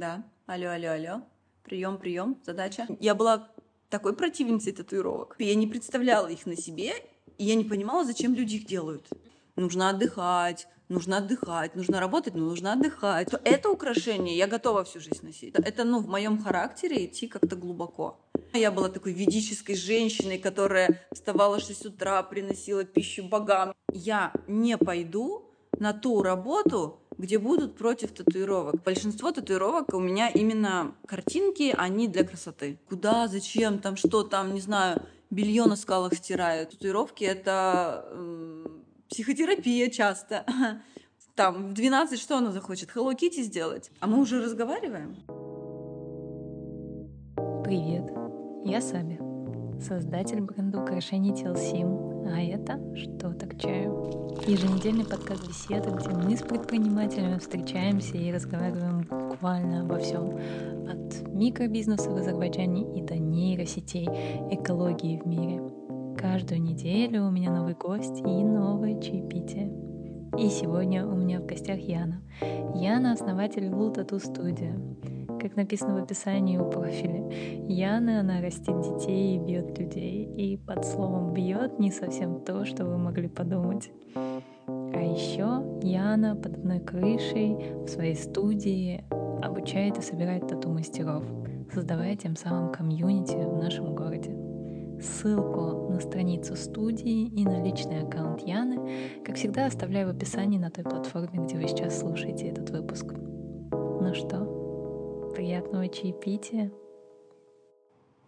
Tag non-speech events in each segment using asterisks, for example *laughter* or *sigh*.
Да. Алло, алло, алло. Прием, прием. Задача. Я была такой противницей татуировок. Я не представляла их на себе, и я не понимала, зачем люди их делают. Нужно отдыхать, нужно отдыхать, нужно работать, но нужно отдыхать. То это украшение я готова всю жизнь носить. Это, ну, в моем характере идти как-то глубоко. Я была такой ведической женщиной, которая вставала в 6 утра, приносила пищу богам. Я не пойду на ту работу, где будут против татуировок. Большинство татуировок у меня именно картинки, они для красоты. Куда, зачем, там что, там, не знаю, белье на скалах стирают. Татуировки — это э, психотерапия часто. *laughs* Там в 12 что она захочет? Hello Kitty сделать? А мы уже разговариваем? Привет, я Саби, создатель бренда украшений Телсим, а это «Что-то к чаю». Еженедельный подкаст беседы, где мы с предпринимателями встречаемся и разговариваем буквально обо всем. От микробизнеса в Азербайджане и до нейросетей, экологии в мире. Каждую неделю у меня новый гость и новое чаепитие. И сегодня у меня в гостях Яна. Яна — основатель Blue Tattoo Studio. Как написано в описании у профиля, Яна, она растит детей и бьет людей. И под словом «бьет» не совсем то, что вы могли подумать. А еще Яна под одной крышей в своей студии обучает и собирает тату-мастеров, создавая тем самым комьюнити в нашем городе. Ссылку на страницу студии и на личный аккаунт Яны, как всегда, оставляю в описании на той платформе, где вы сейчас слушаете этот выпуск. Ну что, приятного чаепития.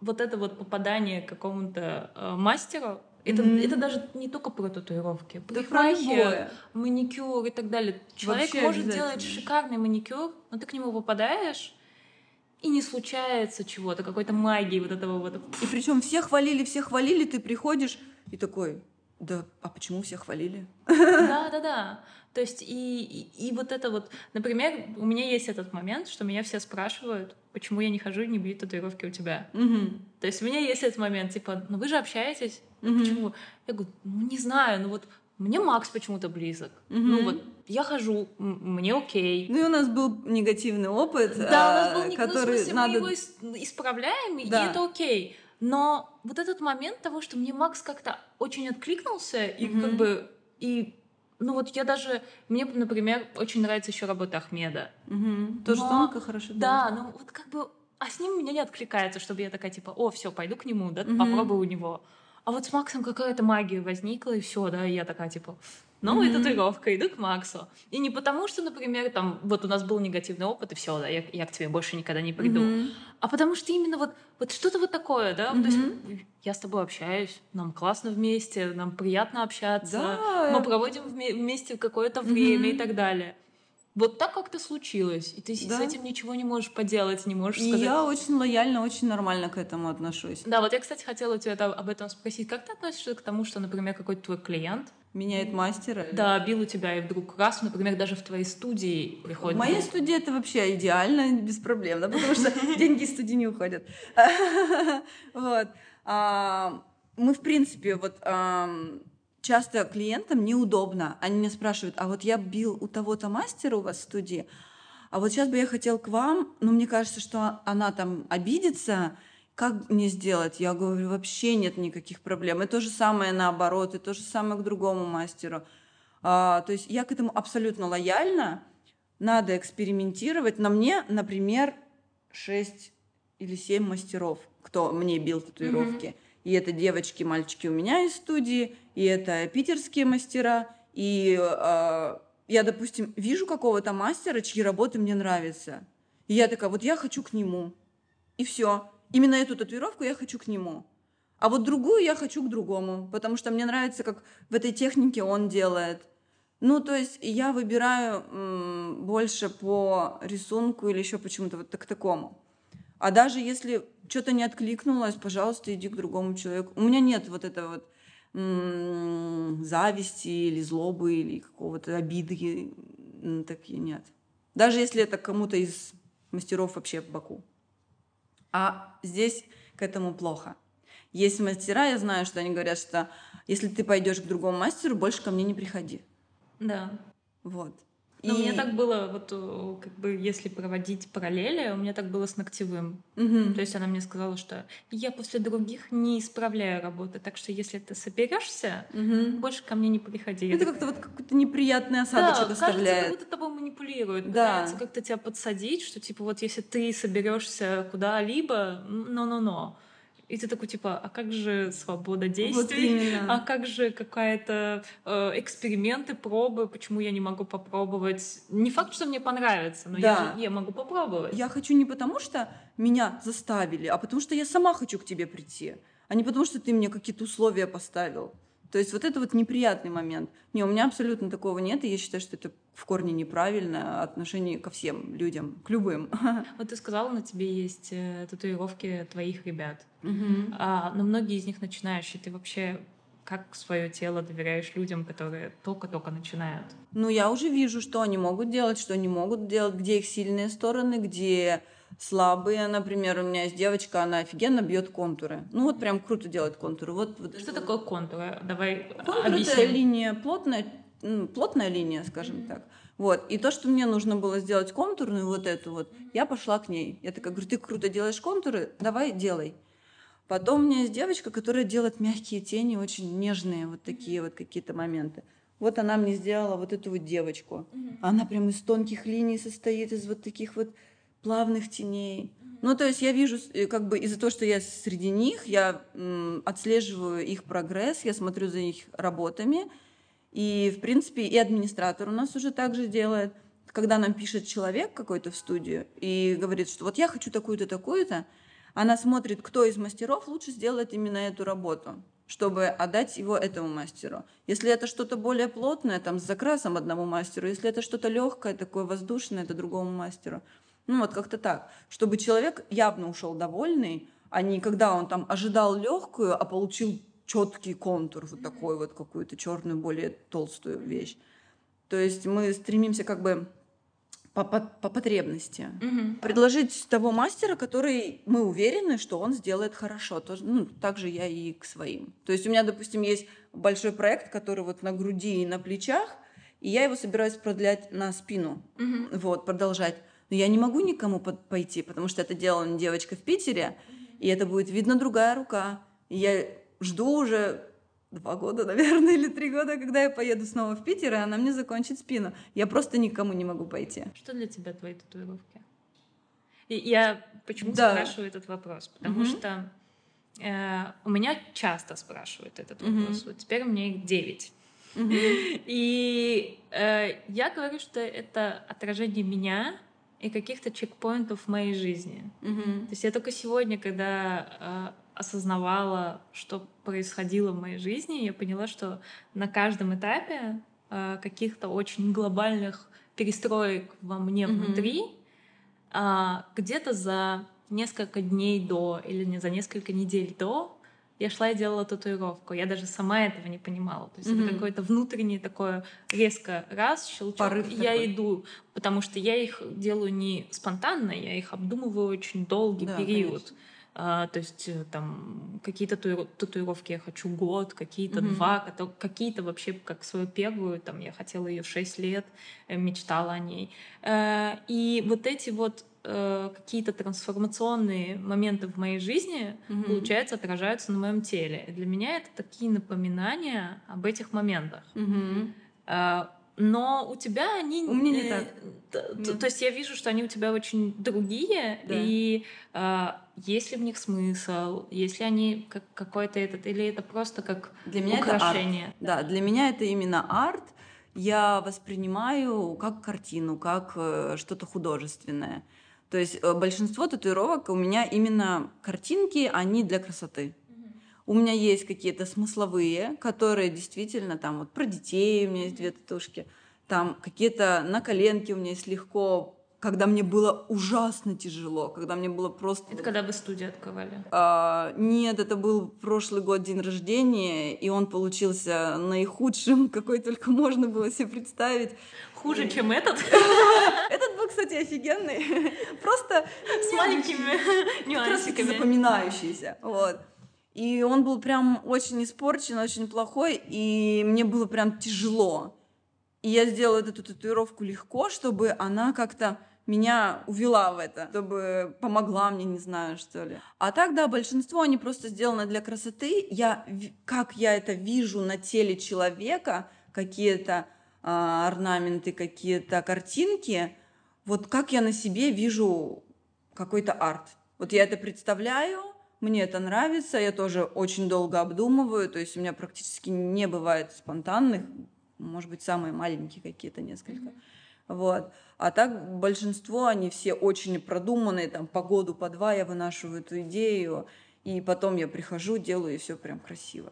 Вот это вот попадание к какому-то э, мастеру, это, mm-hmm. это даже не только про татуировки. Парикмахер, маникюр и так далее. Человек Вообще может делать шикарный маникюр, но ты к нему попадаешь, и не случается чего-то, какой-то магии вот этого вот. И причем все хвалили, все хвалили, ты приходишь и такой, да, а почему все хвалили? Да, да, да. То есть и, и, и вот это вот, например, у меня есть этот момент, что меня все спрашивают, почему я не хожу и не бью татуировки у тебя. Угу. То есть у меня есть этот момент, типа, ну вы же общаетесь, угу. почему? Я говорю, ну не знаю, ну вот мне Макс почему-то близок. Угу. Ну вот я хожу, мне окей. Ну и у нас был негативный опыт, да, у нас был, а, который ну, смысле, надо... мы его исправляем, да. и это окей. Но вот этот момент того, что мне Макс как-то очень откликнулся, и угу. как бы и ну вот я даже мне, например, очень нравится еще работа Ахмеда. Угу. Тоже тонко хорошо. Да, но ну вот как бы а с ним у меня не откликается, чтобы я такая типа, о, все, пойду к нему, да, угу. попробую у него. А вот с Максом какая-то магия возникла, и все, да, и я такая, типа, новая mm-hmm. татуировка, иду к Максу. И не потому, что, например, там, вот у нас был негативный опыт, и все, да, я, я к тебе больше никогда не приду. Mm-hmm. А потому что именно вот, вот что-то вот такое, да, mm-hmm. то есть я с тобой общаюсь, нам классно вместе, нам приятно общаться, да. мы проводим вместе какое-то время mm-hmm. и так далее вот так как-то случилось, и ты да. с этим ничего не можешь поделать, не можешь сказать. И я очень лояльно, очень нормально к этому отношусь. Да, вот я, кстати, хотела тебя об этом спросить. Как ты относишься к тому, что, например, какой-то твой клиент меняет мастера? Да, бил у тебя, и вдруг раз, например, даже в твоей студии приходит... В моей студии это вообще идеально, без проблем, да, потому что *laughs* деньги из студии не уходят. *laughs* Вот. А, мы, в принципе, вот часто клиентам неудобно. Они меня спрашивают, а вот я бил у того-то мастера у вас в студии, а вот сейчас бы я хотел к вам, но мне кажется, что она там обидится, как мне сделать? Я говорю, вообще нет никаких проблем. И то же самое наоборот, и то же самое к другому мастеру. А, то есть я к этому абсолютно лояльна. Надо экспериментировать. На мне, например, 6 или 7 мастеров, кто мне бил татуировки. Mm-hmm. И это девочки, мальчики у меня из студии, и это питерские мастера. И э, я, допустим, вижу какого-то мастера, чьи работы мне нравятся. И я такая, вот я хочу к нему. И все. Именно эту татуировку я хочу к нему. А вот другую я хочу к другому, потому что мне нравится, как в этой технике он делает. Ну, то есть я выбираю м, больше по рисунку или еще почему-то вот к такому. А даже если что-то не откликнулось, пожалуйста, иди к другому человеку. У меня нет вот этого вот зависти или злобы или какого-то обиды такие нет. Даже если это кому-то из мастеров вообще в Баку. А здесь к этому плохо. Есть мастера, я знаю, что они говорят, что если ты пойдешь к другому мастеру, больше ко мне не приходи. Да. Вот. И... У меня так было, вот как бы, если проводить параллели, у меня так было с ногтевым. Угу. То есть она мне сказала, что я после других не исправляю работы, так что если ты соберешься, угу. больше ко мне не приходи. Это как-то вот какой-то неприятный осадочек да, оставляет. Кажется, как будто тобой манипулируют. Да. Пытаются как-то тебя подсадить, что типа вот если ты соберешься куда-либо, но-но-но. И ты такой, типа, а как же свобода действий? Вот а как же какая-то э, эксперименты, пробы? Почему я не могу попробовать? Не факт, что мне понравится, но да. я, же, я могу попробовать. Я хочу не потому, что меня заставили, а потому что я сама хочу к тебе прийти, а не потому, что ты мне какие-то условия поставил. То есть вот это вот неприятный момент. Не, у меня абсолютно такого нет, и я считаю, что это в корне неправильное отношение ко всем людям, к любым. *laughs* Вот ты сказала, на тебе есть э, татуировки твоих ребят, угу. а, но многие из них начинающие. Ты вообще как свое тело доверяешь людям, которые только-только начинают? Ну, я уже вижу, что они могут делать, что не могут делать, где их сильные стороны, где слабые. Например, у меня есть девочка, она офигенно бьет контуры. Ну вот прям круто делает контуры. Вот, вот что такое контуры? Давай Контур объясним. это линия плотная, плотная линия, скажем mm-hmm. так. Вот. И то, что мне нужно было сделать контурную, вот эту вот, я пошла к ней. Я такая говорю, ты круто делаешь контуры, давай делай. Потом у меня есть девочка, которая делает мягкие тени, очень нежные, вот такие вот какие-то моменты. Вот она мне сделала вот эту вот девочку. Mm-hmm. Она прям из тонких линий состоит, из вот таких вот плавных теней. Ну, то есть я вижу, э, как бы из-за того, что я среди них, я м, отслеживаю их прогресс, я смотрю за их работами. И, в принципе, и администратор у нас уже так же делает. Когда нам пишет человек какой-то в студию и говорит, что вот я хочу такую-то, такую-то, она смотрит, кто из мастеров лучше сделает именно эту работу, чтобы отдать его этому мастеру. Если это что-то более плотное, там, с закрасом одному мастеру, если это что-то легкое, такое воздушное, это другому мастеру. Ну вот как-то так, чтобы человек явно ушел довольный, а не когда он там ожидал легкую, а получил четкий контур, вот такой вот какую-то черную, более толстую вещь. То есть мы стремимся как бы по, по, по потребности. Угу. Предложить того мастера, который мы уверены, что он сделает хорошо. Тоже, ну, так же я и к своим. То есть у меня, допустим, есть большой проект, который вот на груди и на плечах, и я его собираюсь продлять на спину. Угу. Вот, продолжать. Но я не могу никому под, пойти, потому что это делала девочка в Питере, и это будет видно другая рука. И я жду уже два года, *laughs* наверное, или три года, когда я поеду снова в Питер, и она мне закончит спину. Я просто никому не могу пойти. Что для тебя твои татуировки? И я почему да. спрашиваю этот вопрос? Потому угу. что э, у меня часто спрашивают этот вопрос. Угу. Вот теперь у меня их девять. Угу. *laughs* И э, я говорю, что это отражение меня и каких-то чекпоинтов в моей жизни. Mm-hmm. То есть я только сегодня, когда э, осознавала, что происходило в моей жизни, я поняла, что на каждом этапе э, каких-то очень глобальных перестроек во мне mm-hmm. внутри, э, где-то за несколько дней до или не за несколько недель до я шла и делала татуировку. Я даже сама этого не понимала. То есть mm-hmm. это какое-то внутреннее такое резко раз, щелчок, Порыв я такой. иду. Потому что я их делаю не спонтанно, я их обдумываю очень долгий да, период. А, то есть э, там какие-то татуировки я хочу год, какие-то mm-hmm. два, какие-то вообще как свою первую, там я хотела ее шесть лет, э, мечтала о ней. Э, и вот эти вот э, какие-то трансформационные моменты в моей жизни, mm-hmm. получается, отражаются на моем теле. И для меня это такие напоминания об этих моментах. Mm-hmm. Э, но у тебя они... У меня не так. То, есть я вижу, что они у тебя очень другие, да. и э, есть ли в них смысл, если они как какой-то этот, или это просто как для меня украшение? Это арт. Да, для меня это именно арт. Я воспринимаю как картину, как э, что-то художественное. То есть э, большинство татуировок у меня именно картинки, они для красоты. У меня есть какие-то смысловые, которые действительно там вот про детей у меня есть две татушки, там какие-то на коленке у меня есть легко, когда мне было ужасно тяжело, когда мне было просто... Это когда вы студию открывали? А, нет, это был прошлый год день рождения, и он получился наихудшим, *laughs* какой только можно было себе представить. Хуже, чем этот? *laughs* Этот кстати, офигенный. *laughs* Просто с маленькими нюансиками. запоминающийся. Вот. И он был прям очень испорчен, очень плохой, и мне было прям тяжело. И я сделала эту татуировку легко, чтобы она как-то меня увела в это, чтобы помогла мне, не знаю, что ли. А так, да, большинство, они просто сделаны для красоты. Я, как я это вижу на теле человека, какие-то а, орнаменты, какие-то картинки, вот как я на себе вижу какой-то арт. Вот я это представляю, мне это нравится, я тоже очень долго обдумываю, то есть у меня практически не бывает спонтанных, может быть, самые маленькие какие-то несколько. Mm-hmm. Вот. А так большинство, они все очень продуманные, там по году, по два я вынашиваю эту идею, и потом я прихожу, делаю, и все прям красиво.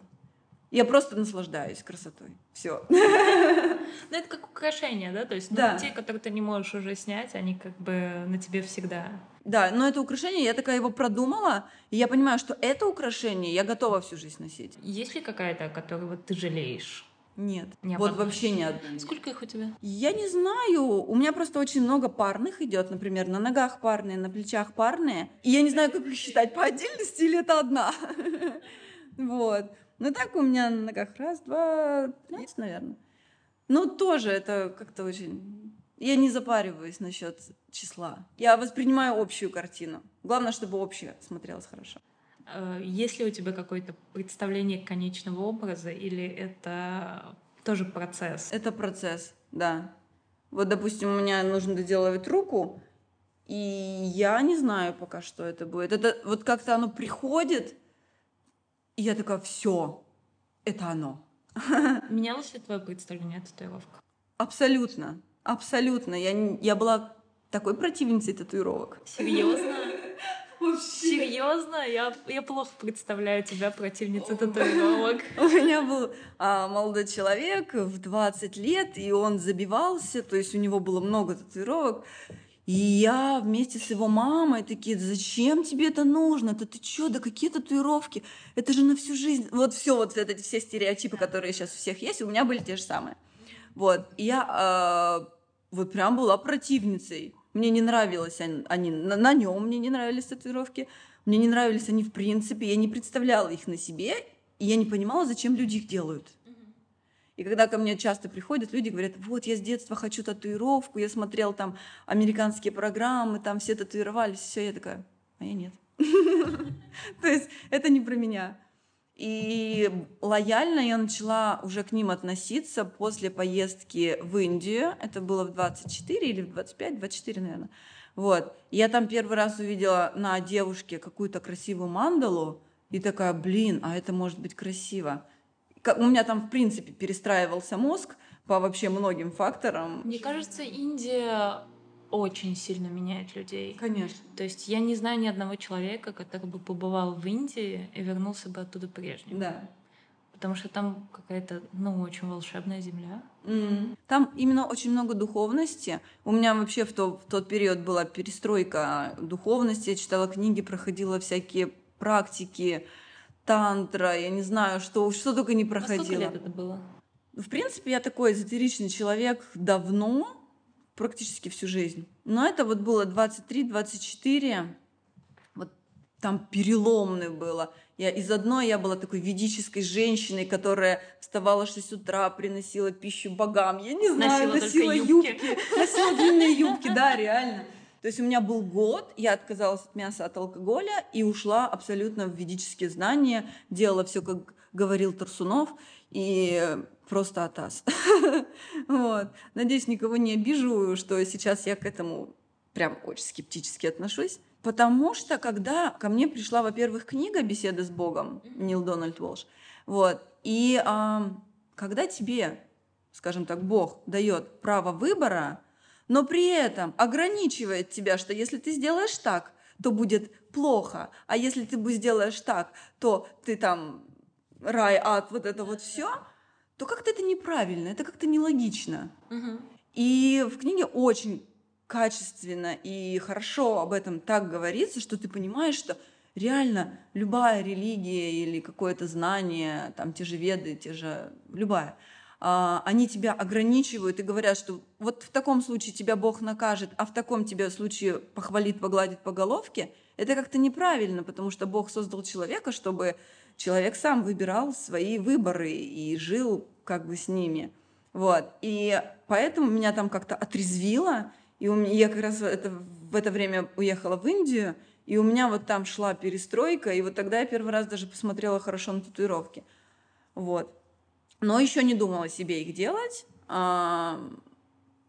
Я просто наслаждаюсь красотой. Все. Ну, это как украшение, да? То есть да. ну, те, которые ты не можешь уже снять, они как бы на тебе всегда. Да, но это украшение, я такая его продумала, и я понимаю, что это украшение я готова всю жизнь носить. Есть ли какая-то, которую вот ты жалеешь? Нет. Не вот вообще ни одной. Сколько их у тебя? Я не знаю. У меня просто очень много парных идет, например, на ногах парные, на плечах парные. И я не знаю, как их считать по отдельности или это одна. *laughs* Вот. Ну так у меня на ногах раз, два, пять, наверное. Ну тоже это как-то очень... Я не запариваюсь насчет числа. Я воспринимаю общую картину. Главное, чтобы общее смотрелось хорошо. Э, есть ли у тебя какое-то представление конечного образа, или это тоже процесс? Это процесс, да. Вот, допустим, у меня нужно доделывать руку, и я не знаю пока, что это будет. Это вот как-то оно приходит, и я такая, все, это оно. *laughs* Менялось ли твое представление о татуировках? Абсолютно, абсолютно. Я, я была такой противницей татуировок. Серьезно? *laughs* Серьезно? Я, я плохо представляю тебя противницей татуировок. *laughs* У меня был а, молодой человек в 20 лет, и он забивался, то есть у него было много татуировок. И я вместе с его мамой такие, зачем тебе это нужно? Да ты чё, да какие татуировки? Это же на всю жизнь. Вот все, вот эти все стереотипы, которые сейчас у всех есть, у меня были те же самые. Вот. И я э, вот прям была противницей. Мне не нравилось они, на, на нем мне не нравились татуировки, мне не нравились они в принципе, я не представляла их на себе, и я не понимала, зачем люди их делают. И когда ко мне часто приходят люди, говорят, вот я с детства хочу татуировку, я смотрел там американские программы, там все татуировались, все, я такая, а я нет. *laughs* То есть это не про меня. И лояльно я начала уже к ним относиться после поездки в Индию. Это было в 24 или в 25, 24, наверное. Вот. Я там первый раз увидела на девушке какую-то красивую мандалу и такая, блин, а это может быть красиво. У меня там, в принципе, перестраивался мозг по вообще многим факторам. Мне кажется, Индия очень сильно меняет людей. Конечно. То есть я не знаю ни одного человека, который бы побывал в Индии и вернулся бы оттуда прежним. Да. Потому что там какая-то, ну, очень волшебная земля. Mm. Там именно очень много духовности. У меня вообще в, то, в тот период была перестройка духовности. Я читала книги, проходила всякие практики, тантра, я не знаю, что, что только не проходила. А сколько лет это было? В принципе, я такой эзотеричный человек давно, практически всю жизнь. Но это вот было 23-24, вот там переломное было. Я из одной я была такой ведической женщиной, которая вставала в 6 утра, приносила пищу богам. Я не знаю, носила, носила юбки. юбки. Носила длинные юбки, да, реально. То есть у меня был год, я отказалась от мяса, от алкоголя и ушла абсолютно в ведические знания, делала все, как говорил Тарсунов, и просто атас. *laughs* вот. Надеюсь, никого не обижу, что сейчас я к этому прям очень скептически отношусь. Потому что когда ко мне пришла, во-первых, книга «Беседа с Богом» Нил Дональд Волш, вот, и а, когда тебе, скажем так, Бог дает право выбора, но при этом ограничивает тебя, что если ты сделаешь так, то будет плохо, а если ты сделаешь так, то ты там рай, ад, вот это вот все, то как-то это неправильно, это как-то нелогично. Угу. И в книге очень качественно и хорошо об этом так говорится, что ты понимаешь, что реально любая религия или какое-то знание, там те же веды, те же любая, они тебя ограничивают и говорят, что вот в таком случае тебя Бог накажет, а в таком тебя случае похвалит, погладит по головке, это как-то неправильно, потому что Бог создал человека, чтобы человек сам выбирал свои выборы и жил как бы с ними. Вот. И поэтому меня там как-то отрезвило. И у меня, я как раз это, в это время уехала в Индию, и у меня вот там шла перестройка, и вот тогда я первый раз даже посмотрела хорошо на татуировки. Вот. Но еще не думала себе их делать.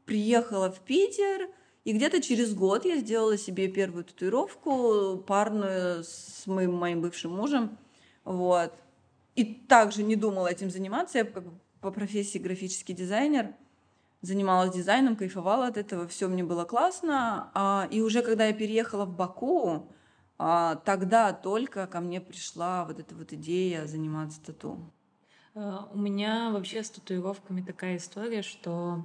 Приехала в Питер, и где-то через год я сделала себе первую татуировку, парную с моим, моим бывшим мужем. Вот. И также не думала этим заниматься. Я как бы по профессии графический дизайнер. Занималась дизайном, кайфовала от этого, все мне было классно. А, и уже когда я переехала в Баку, а, тогда только ко мне пришла вот эта вот идея заниматься тату. А, у меня вообще с татуировками такая история, что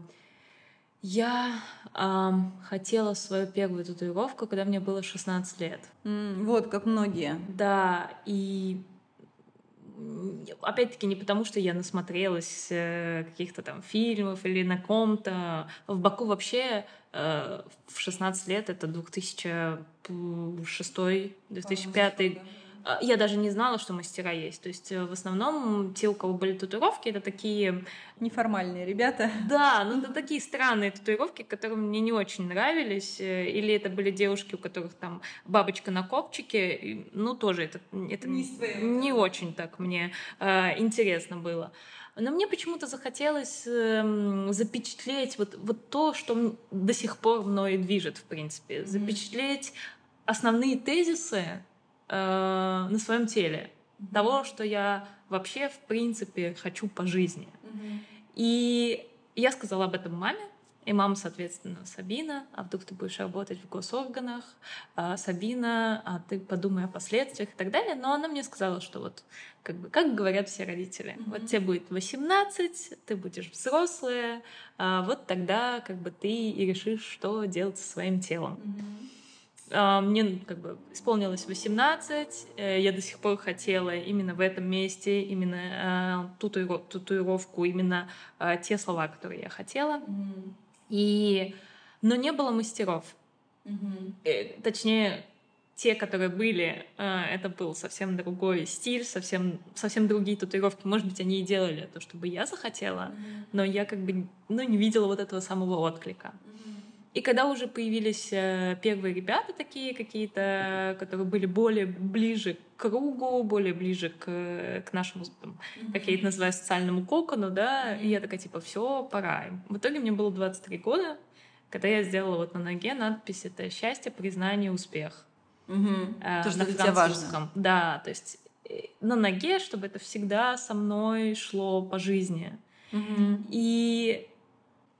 я эм, хотела свою первую татуировку, когда мне было 16 лет. Mm, вот, как многие. Да, и опять-таки не потому, что я насмотрелась э, каких-то там фильмов или на ком-то. В Баку вообще э, в 16 лет, это 2006-2005 а, я даже не знала, что мастера есть. То есть э, в основном те, у кого были татуировки, это такие... Неформальные ребята. *laughs* Да, ну это такие странные татуировки, которые мне не очень нравились. Э, или это были девушки, у которых там бабочка на копчике. Ну тоже это, это не, не очень так мне э, интересно было. Но мне почему-то захотелось э, запечатлеть вот, вот то, что до сих пор мной движет, в принципе. Запечатлеть основные тезисы э, на своем теле, mm-hmm. того, что я вообще в принципе хочу по жизни. Mm-hmm. И я сказала об этом маме, и мама, соответственно, Сабина, а вдруг ты будешь работать в госорганах, а, Сабина, а ты подумай о последствиях и так далее. Но она мне сказала, что вот, как бы, как говорят все родители, mm-hmm. вот тебе будет 18, ты будешь взрослая, а вот тогда как бы ты и решишь, что делать со своим телом. Mm-hmm. А, мне как бы исполнилось 18, э, я до сих пор хотела именно в этом месте, именно э, татуировку, именно э, те слова, которые я хотела. Mm-hmm. И... Но не было мастеров. Mm-hmm. Точнее, те, которые были, это был совсем другой стиль, совсем, совсем другие татуировки. Может быть, они и делали то, чтобы я захотела, mm-hmm. но я как бы ну, не видела вот этого самого отклика. Mm-hmm. И когда уже появились э, первые ребята такие какие-то, которые были более ближе к кругу, более ближе к, к нашему, там, как я это называю, социальному кокону, да, и я такая, типа, все, пора. В итоге мне было 23 года, когда я сделала вот на ноге надпись «Это счастье, признание, успех». Угу. Э, то, что на для важно. Да, то есть э, на ноге, чтобы это всегда со мной шло по жизни. Угу. И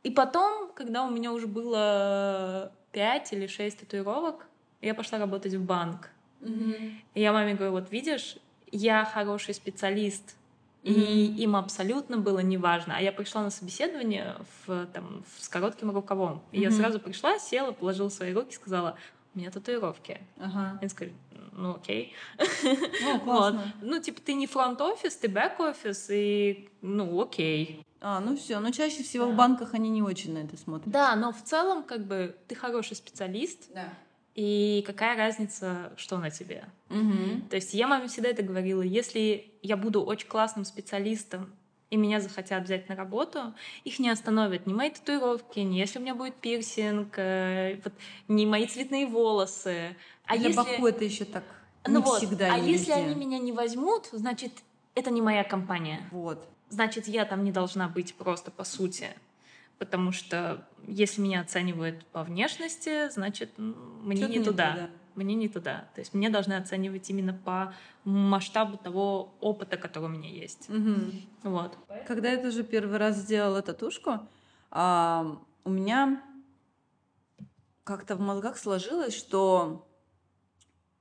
и потом, когда у меня уже было пять или шесть татуировок, я пошла работать в банк. Mm-hmm. И я маме говорю, вот видишь, я хороший специалист, mm-hmm. и им абсолютно было неважно. А я пришла на собеседование в, там, с коротким рукавом. И mm-hmm. я сразу пришла, села, положила свои руки, сказала, у меня татуировки. Ага. Они сказали, ну окей. *laughs* Ну, классно. вот. Ну, типа, ты не фронт-офис, ты бэк-офис, и ну окей. А, ну все. Но чаще всего да. в банках они не очень на это смотрят. Да, но в целом, как бы, ты хороший специалист. Да. И какая разница, что на тебе? Угу. То есть я маме всегда это говорила. Если я буду очень классным специалистом, и меня захотят взять на работу, их не остановят ни мои татуировки, ни если у меня будет пирсинг, э, вот, ни мои цветные волосы. А Для если... Баку это еще так ну не вот, всегда. А если они меня не возьмут, значит, это не моя компания. Вот значит, я там не должна быть просто по сути. Потому что если меня оценивают по внешности, значит, мне не, не туда. туда. Мне не туда. То есть мне должны оценивать именно по масштабу того опыта, который у меня есть. Угу. Вот. Когда я тоже первый раз сделала татушку, а, у меня как-то в мозгах сложилось, что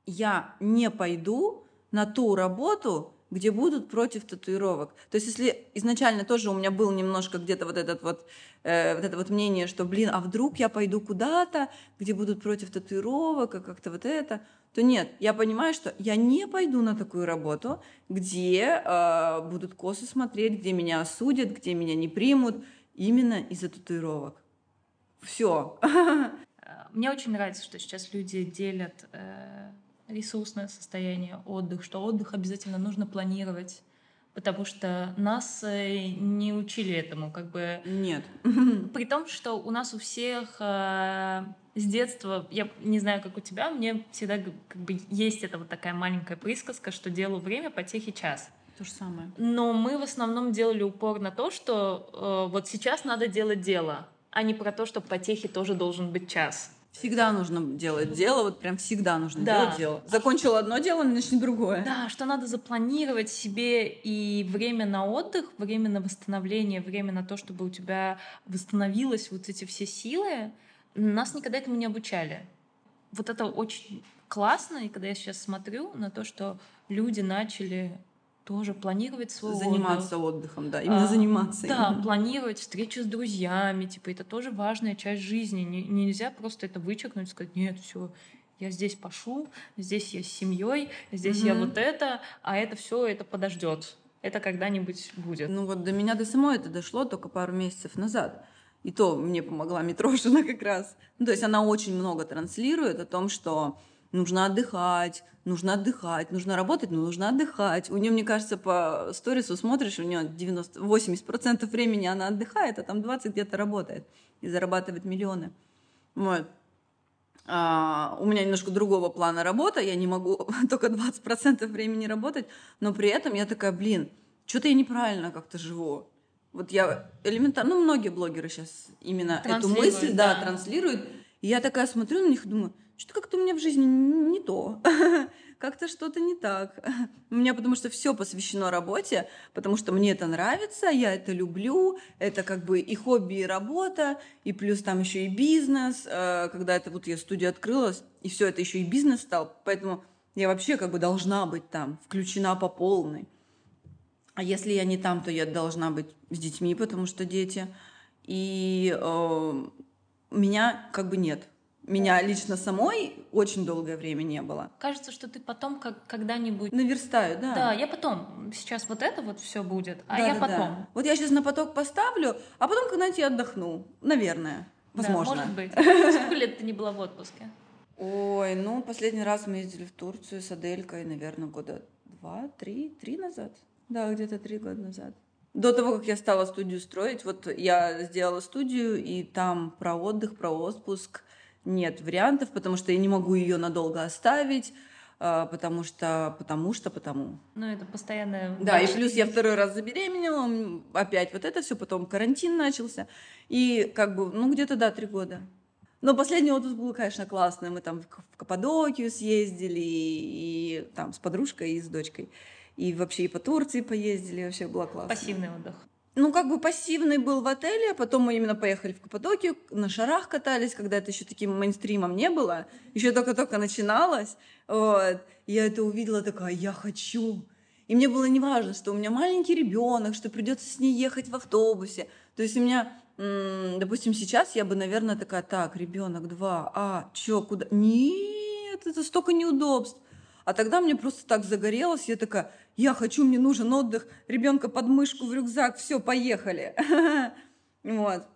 я не пойду на ту работу, где будут против татуировок. То есть если изначально тоже у меня был немножко где-то вот этот вот, э, вот это вот мнение, что, блин, а вдруг я пойду куда-то, где будут против татуировок, а как-то вот это, то нет, я понимаю, что я не пойду на такую работу, где э, будут косы смотреть, где меня осудят, где меня не примут, именно из-за татуировок. Все. *laughs* Мне очень нравится, что сейчас люди делят э, ресурсное состояние, отдых, что отдых обязательно нужно планировать, потому что нас э, не учили этому, как бы. Нет. *laughs* При том, что у нас у всех э, с детства, я не знаю, как у тебя, мне всегда как бы есть эта вот такая маленькая присказка, что делу время, потехи час. То же самое. Но мы в основном делали упор на то, что э, вот сейчас надо делать дело, а не про то, что потехи тоже должен быть час. Всегда нужно делать дело, вот прям всегда нужно Да. делать дело. Закончил одно дело, начни другое. Да, что надо запланировать себе и время на отдых, время на восстановление, время на то, чтобы у тебя восстановилось вот эти все силы. Нас никогда этому не обучали. Вот это очень классно, и когда я сейчас смотрю на то, что люди начали тоже планировать свой отдых. Заниматься отдыхом, да, именно А, заниматься. Да, именно. планировать встречи с друзьями, типа это тоже важная часть жизни. Не- нельзя просто это вычеркнуть, сказать, нет, все, я здесь пошу, здесь я с семьей, здесь я Мгм. вот это, а это все это подождет. Это когда-нибудь будет. Ну вот до меня до самой это дошло только пару месяцев назад. И то мне помогла Митрошина *laughs* как раз. Ну, то есть она очень много транслирует о том, что нужно отдыхать, нужно отдыхать, нужно работать, но нужно отдыхать. У нее, мне кажется, по сторису смотришь, у нее 90, 80% времени она отдыхает, а там 20 где-то работает и зарабатывает миллионы. Вот. А, у меня немножко другого плана работа, я не могу *laughs* только 20% времени работать, но при этом я такая, блин, что-то я неправильно как-то живу. Вот я элементарно, ну, многие блогеры сейчас именно эту мысль, да, да. транслируют. И я такая смотрю на них и думаю, что как-то у меня в жизни не то. *laughs* Как-то что-то не так. *laughs* У меня потому что все посвящено работе, потому что мне это нравится, я это люблю, это как бы и хобби, и работа, и плюс там еще и бизнес. Э, Когда это вот я студию открылась, и все это еще и бизнес стал, поэтому я вообще как бы должна быть там, включена по полной. А если я не там, то я должна быть с детьми, потому что дети. И э, меня как бы нет. Меня лично самой очень долгое время не было. Кажется, что ты потом как когда-нибудь... Наверстаю, да. Да, я потом. Сейчас вот это вот все будет, а Да, я да, потом. да. Вот я сейчас на поток поставлю, а потом когда-нибудь я отдохну. Наверное. Да, Возможно. может быть. *laughs* Сколько лет ты не была в отпуске? Ой, ну, последний раз мы ездили в Турцию с Аделькой, наверное, года два, три, три назад. Да, где-то три года назад. До того, как я стала студию строить, вот я сделала студию, и там про отдых, про отпуск нет вариантов, потому что я не могу ее надолго оставить, а, потому что, потому что, потому. Ну, это постоянно... Да, и плюс я второй раз забеременела, опять вот это все, потом карантин начался, и как бы, ну, где-то, да, три года. Но последний отпуск был, конечно, классный. Мы там в Каппадокию съездили, и, и там с подружкой и с дочкой. И вообще и по Турции поездили, вообще было классно. Пассивный отдых. Ну, как бы пассивный был в отеле, а потом мы именно поехали в Каппадокию, на шарах катались, когда это еще таким мейнстримом не было, еще только-только начиналось. Вот. Я это увидела, такая, я хочу. И мне было неважно, что у меня маленький ребенок, что придется с ней ехать в автобусе. То есть у меня, допустим, сейчас я бы, наверное, такая, так, ребенок два, а, чё, куда? Нет, это столько неудобств. А тогда мне просто так загорелось, я такая, я хочу, мне нужен отдых, ребенка под мышку в рюкзак, все, поехали. *laughs* Вот.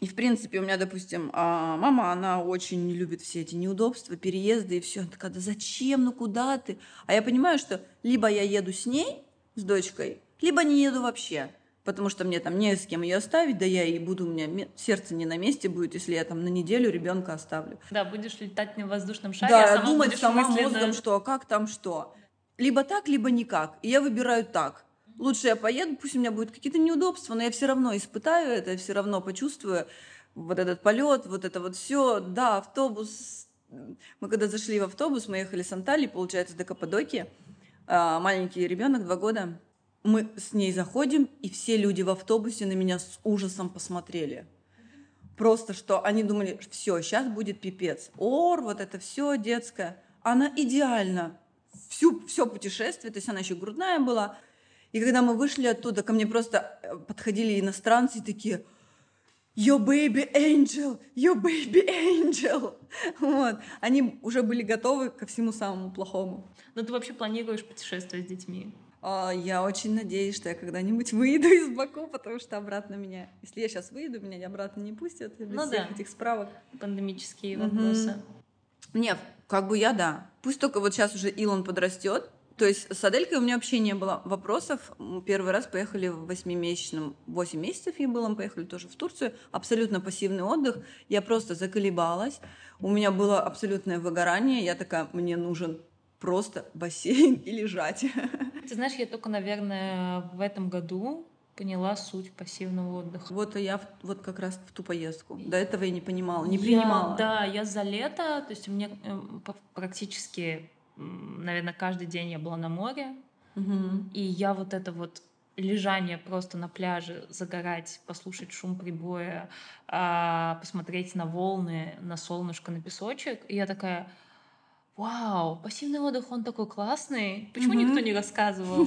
И, в принципе, у меня, допустим, а, мама, она очень не любит все эти неудобства, переезды и все. Она такая, да зачем, ну куда ты? А я понимаю, что либо я еду с ней, с дочкой, либо не еду вообще. Потому что мне там не с кем ее оставить, да я и буду, у меня ме- сердце не на месте будет, если я там на неделю ребенка оставлю. Да, будешь летать на воздушном шаре, Да, а сама думать сама мысленно- мозгом, что, а как там что. Либо так, либо никак. И я выбираю так. Лучше я поеду, пусть у меня будут какие-то неудобства, но я все равно испытаю это, я все равно почувствую вот этот полет, вот это вот все. Да, автобус. Мы когда зашли в автобус, мы ехали с Анталии, получается, до Каппадокии. А, Маленький ребенок, два года. Мы с ней заходим, и все люди в автобусе на меня с ужасом посмотрели. Просто что они думали, все, сейчас будет пипец. Ор, вот это все детское. Она идеально. Всю, все путешествие, то есть она еще грудная была. И когда мы вышли оттуда, ко мне просто э, подходили иностранцы и такие, Your baby angel, your baby angel. *laughs* Вот. Они уже были готовы ко всему самому плохому. Но ты вообще планируешь путешествовать с детьми? А, Я очень надеюсь, что я когда-нибудь выйду из Баку, потому что обратно меня... Если я сейчас выйду, меня обратно не пустят без Ну всех да. этих справок. Пандемические Мгм. вопросы. Нет, как бы я да. Пусть только вот сейчас уже Илон подрастет, То есть с Аделькой у меня вообще не было вопросов. Первый раз поехали в восьмимесячном, восемь месяцев ей было, мы поехали тоже в Турцию. Абсолютно пассивный отдых. Я просто заколебалась. У меня было абсолютное выгорание. Я такая, мне нужен просто бассейн и лежать. *laughs* Ты знаешь, я только, наверное, в этом году поняла суть пассивного отдыха. Вот я вот как раз в ту поездку. До этого я не понимала, не принимала. да, я за лето, то есть у меня э, практически, наверное, каждый день я была на море, угу. и я вот это вот лежание просто на пляже, загорать, послушать шум прибоя, а, посмотреть на волны, на солнышко, на песочек, и я такая Вау, пассивный отдых, он такой классный. Почему mm-hmm. никто не рассказывал?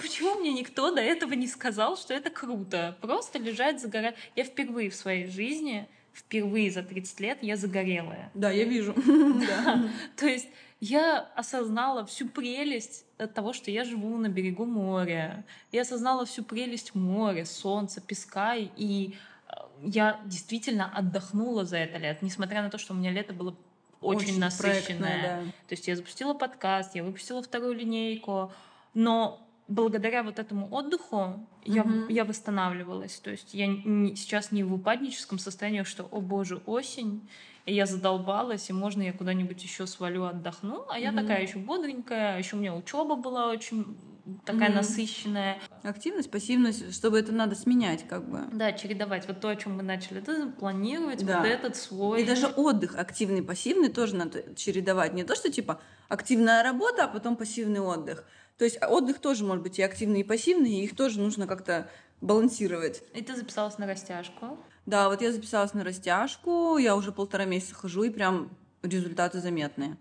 Почему мне никто до этого не сказал, что это круто? Просто лежать, загорать. Я впервые в своей жизни, впервые за 30 лет я загорелая. Да, я вижу. *laughs* То есть я осознала всю прелесть от того, что я живу на берегу моря. Я осознала всю прелесть моря, солнца, песка, и э, я действительно отдохнула за это лето, несмотря на то, что у меня лето было очень, очень насыщенная. Да. То есть я запустила подкаст, я выпустила вторую линейку, но благодаря вот этому отдыху угу. я, я восстанавливалась. То есть я не, сейчас не в упадническом состоянии, что, о боже, осень, и я задолбалась, и можно я куда-нибудь еще свалю, отдохну. А я угу. такая еще бодренькая, еще у меня учеба была очень такая mm-hmm. насыщенная. Активность, пассивность, чтобы это надо сменять, как бы. Да, чередовать. Вот то, о чем мы начали, это планировать да. вот этот свой. И даже отдых активный, пассивный тоже надо чередовать. Не то, что типа активная работа, а потом пассивный отдых. То есть отдых тоже может быть и активный, и пассивный, и их тоже нужно как-то балансировать. И ты записалась на растяжку? Да, вот я записалась на растяжку, я уже полтора месяца хожу, и прям результаты заметные.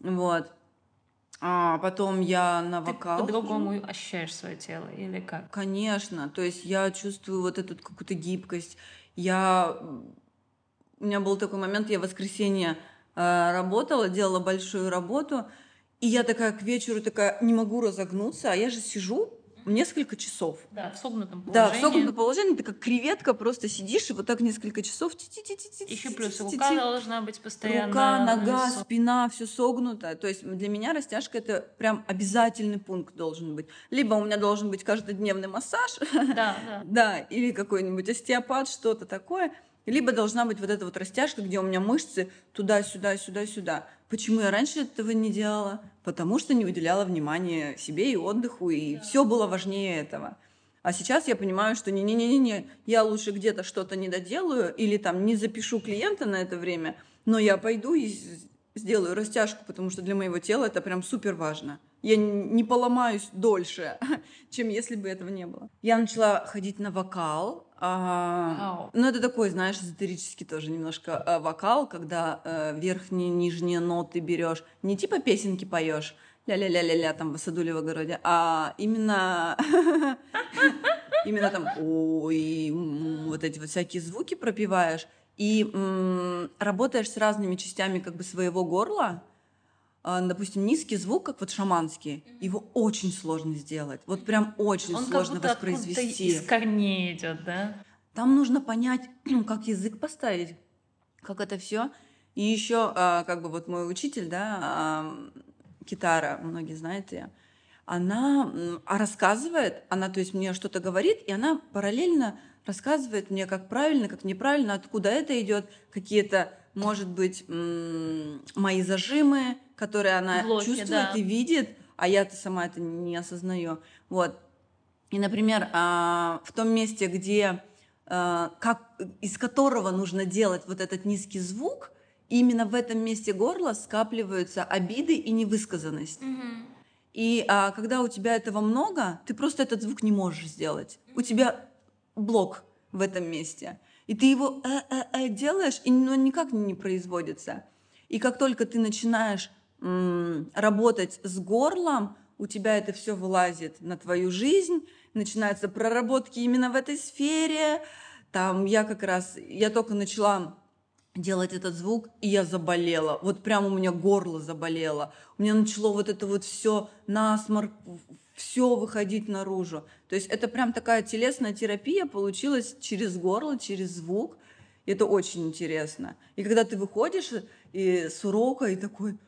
Вот. А потом я на вокал. Ты по-другому ощущаешь свое тело или как? Конечно. То есть я чувствую вот эту какую-то гибкость. Я... У меня был такой момент, я в воскресенье э, работала, делала большую работу, и я такая к вечеру такая не могу разогнуться, а я же сижу несколько часов. Да, в согнутом положении. Да, в согнутом положении. Ты как креветка просто сидишь и вот так несколько часов. Еще плюс рука должна быть постоянно. Рука, нога, спина, все согнуто. То есть для меня растяжка это прям обязательный пункт должен быть. Либо у меня должен быть каждодневный массаж. Да, да. Да, или какой-нибудь остеопат, что-то такое. Либо должна быть вот эта вот растяжка, где у меня мышцы туда-сюда, сюда-сюда. Почему я раньше этого не делала? Потому что не уделяла внимания себе и отдыху, и все было важнее этого. А сейчас я понимаю, что не-не-не-не, я лучше где-то что-то не доделаю или там не запишу клиента на это время, но я пойду и сделаю растяжку, потому что для моего тела это прям супер важно. Я не поломаюсь дольше, *laughs* чем если бы этого не было. Я начала ходить на вокал, а, ну, это такой, знаешь, эзотерический тоже немножко а, вокал, когда а, верхние, нижние ноты берешь. Не типа песенки поешь, ля-ля-ля-ля-ля там в саду или в огороде, а именно *laughs* именно там ой, вот эти вот всякие звуки пропиваешь. И работаешь с разными частями как бы своего горла, допустим, низкий звук, как вот шаманский, его очень сложно сделать. Вот прям очень Он сложно как воспроизвести. из корней идет, да? Там нужно понять, *clears throat* как язык поставить, как это все. И еще, а, как бы вот мой учитель, да, Китара, многие знаете, она рассказывает, она, то есть, мне что-то говорит, и она параллельно рассказывает мне, как правильно, как неправильно, откуда это идет, какие-то, может быть, мои зажимы, которые она Блоки, чувствует да. и видит, а я-то сама это не осознаю. Вот. И, например, а, в том месте, где а, как, из которого нужно делать вот этот низкий звук, именно в этом месте горла скапливаются обиды и невысказанность. Угу. И а, когда у тебя этого много, ты просто этот звук не можешь сделать. У тебя блок в этом месте. И ты его э -э -э делаешь, и он никак не производится. И как только ты начинаешь работать с горлом, у тебя это все вылазит на твою жизнь, начинаются проработки именно в этой сфере. Там я как раз, я только начала делать этот звук, и я заболела. Вот прямо у меня горло заболело. У меня начало вот это вот все насморк, все выходить наружу. То есть это прям такая телесная терапия получилась через горло, через звук. И это очень интересно. И когда ты выходишь и с урока, и такой,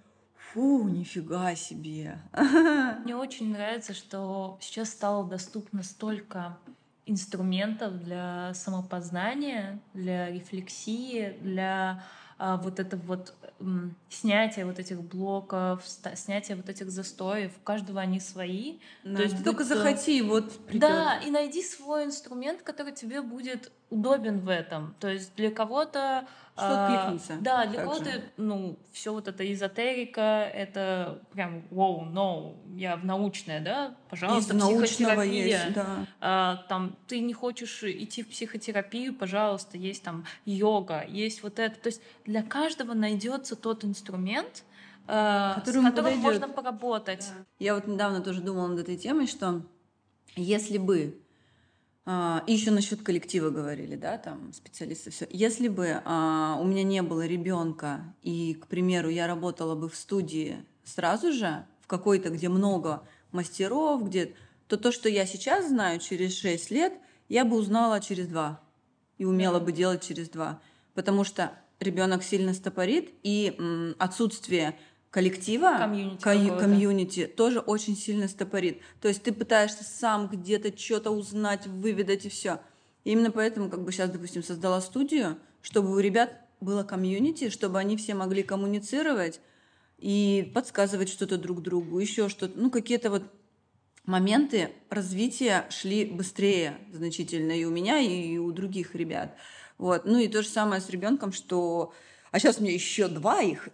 Фу, нифига себе. *laughs* Мне очень нравится, что сейчас стало доступно столько инструментов для самопознания, для рефлексии, для а, вот это вот м, снятие вот этих блоков, снятие вот этих застоев, у каждого они свои. Да, То есть только будто... захоти, вот придёт. Да, и найди свой инструмент, который тебе будет удобен в этом. То есть для кого-то что откликнется. А, да, для кого-то, ну, все вот это эзотерика, это прям wow, no, я в научное, да, пожалуйста, есть психотерапия. Есть, да. а, там ты не хочешь идти в психотерапию, пожалуйста, есть там йога, есть вот это. То есть для каждого найдется тот инструмент, а, с которым подойдет. можно поработать. Да. Я вот недавно тоже думала над этой темой, что если бы а, и еще насчет коллектива говорили, да, там специалисты все. Если бы а, у меня не было ребенка и, к примеру, я работала бы в студии сразу же в какой-то, где много мастеров, где, то то, что я сейчас знаю через 6 лет, я бы узнала через два и умела бы делать через два, потому что ребенок сильно стопорит и м, отсутствие коллектива, комьюнити, ком- комьюнити тоже очень сильно стопорит. То есть ты пытаешься сам где-то что-то узнать, выведать и все. И именно поэтому, как бы сейчас, допустим, создала студию, чтобы у ребят было комьюнити, чтобы они все могли коммуницировать и подсказывать что-то друг другу, еще что-то. Ну, какие-то вот моменты развития шли быстрее значительно и у меня, и у других ребят. Вот. Ну и то же самое с ребенком, что а сейчас у меня еще два их.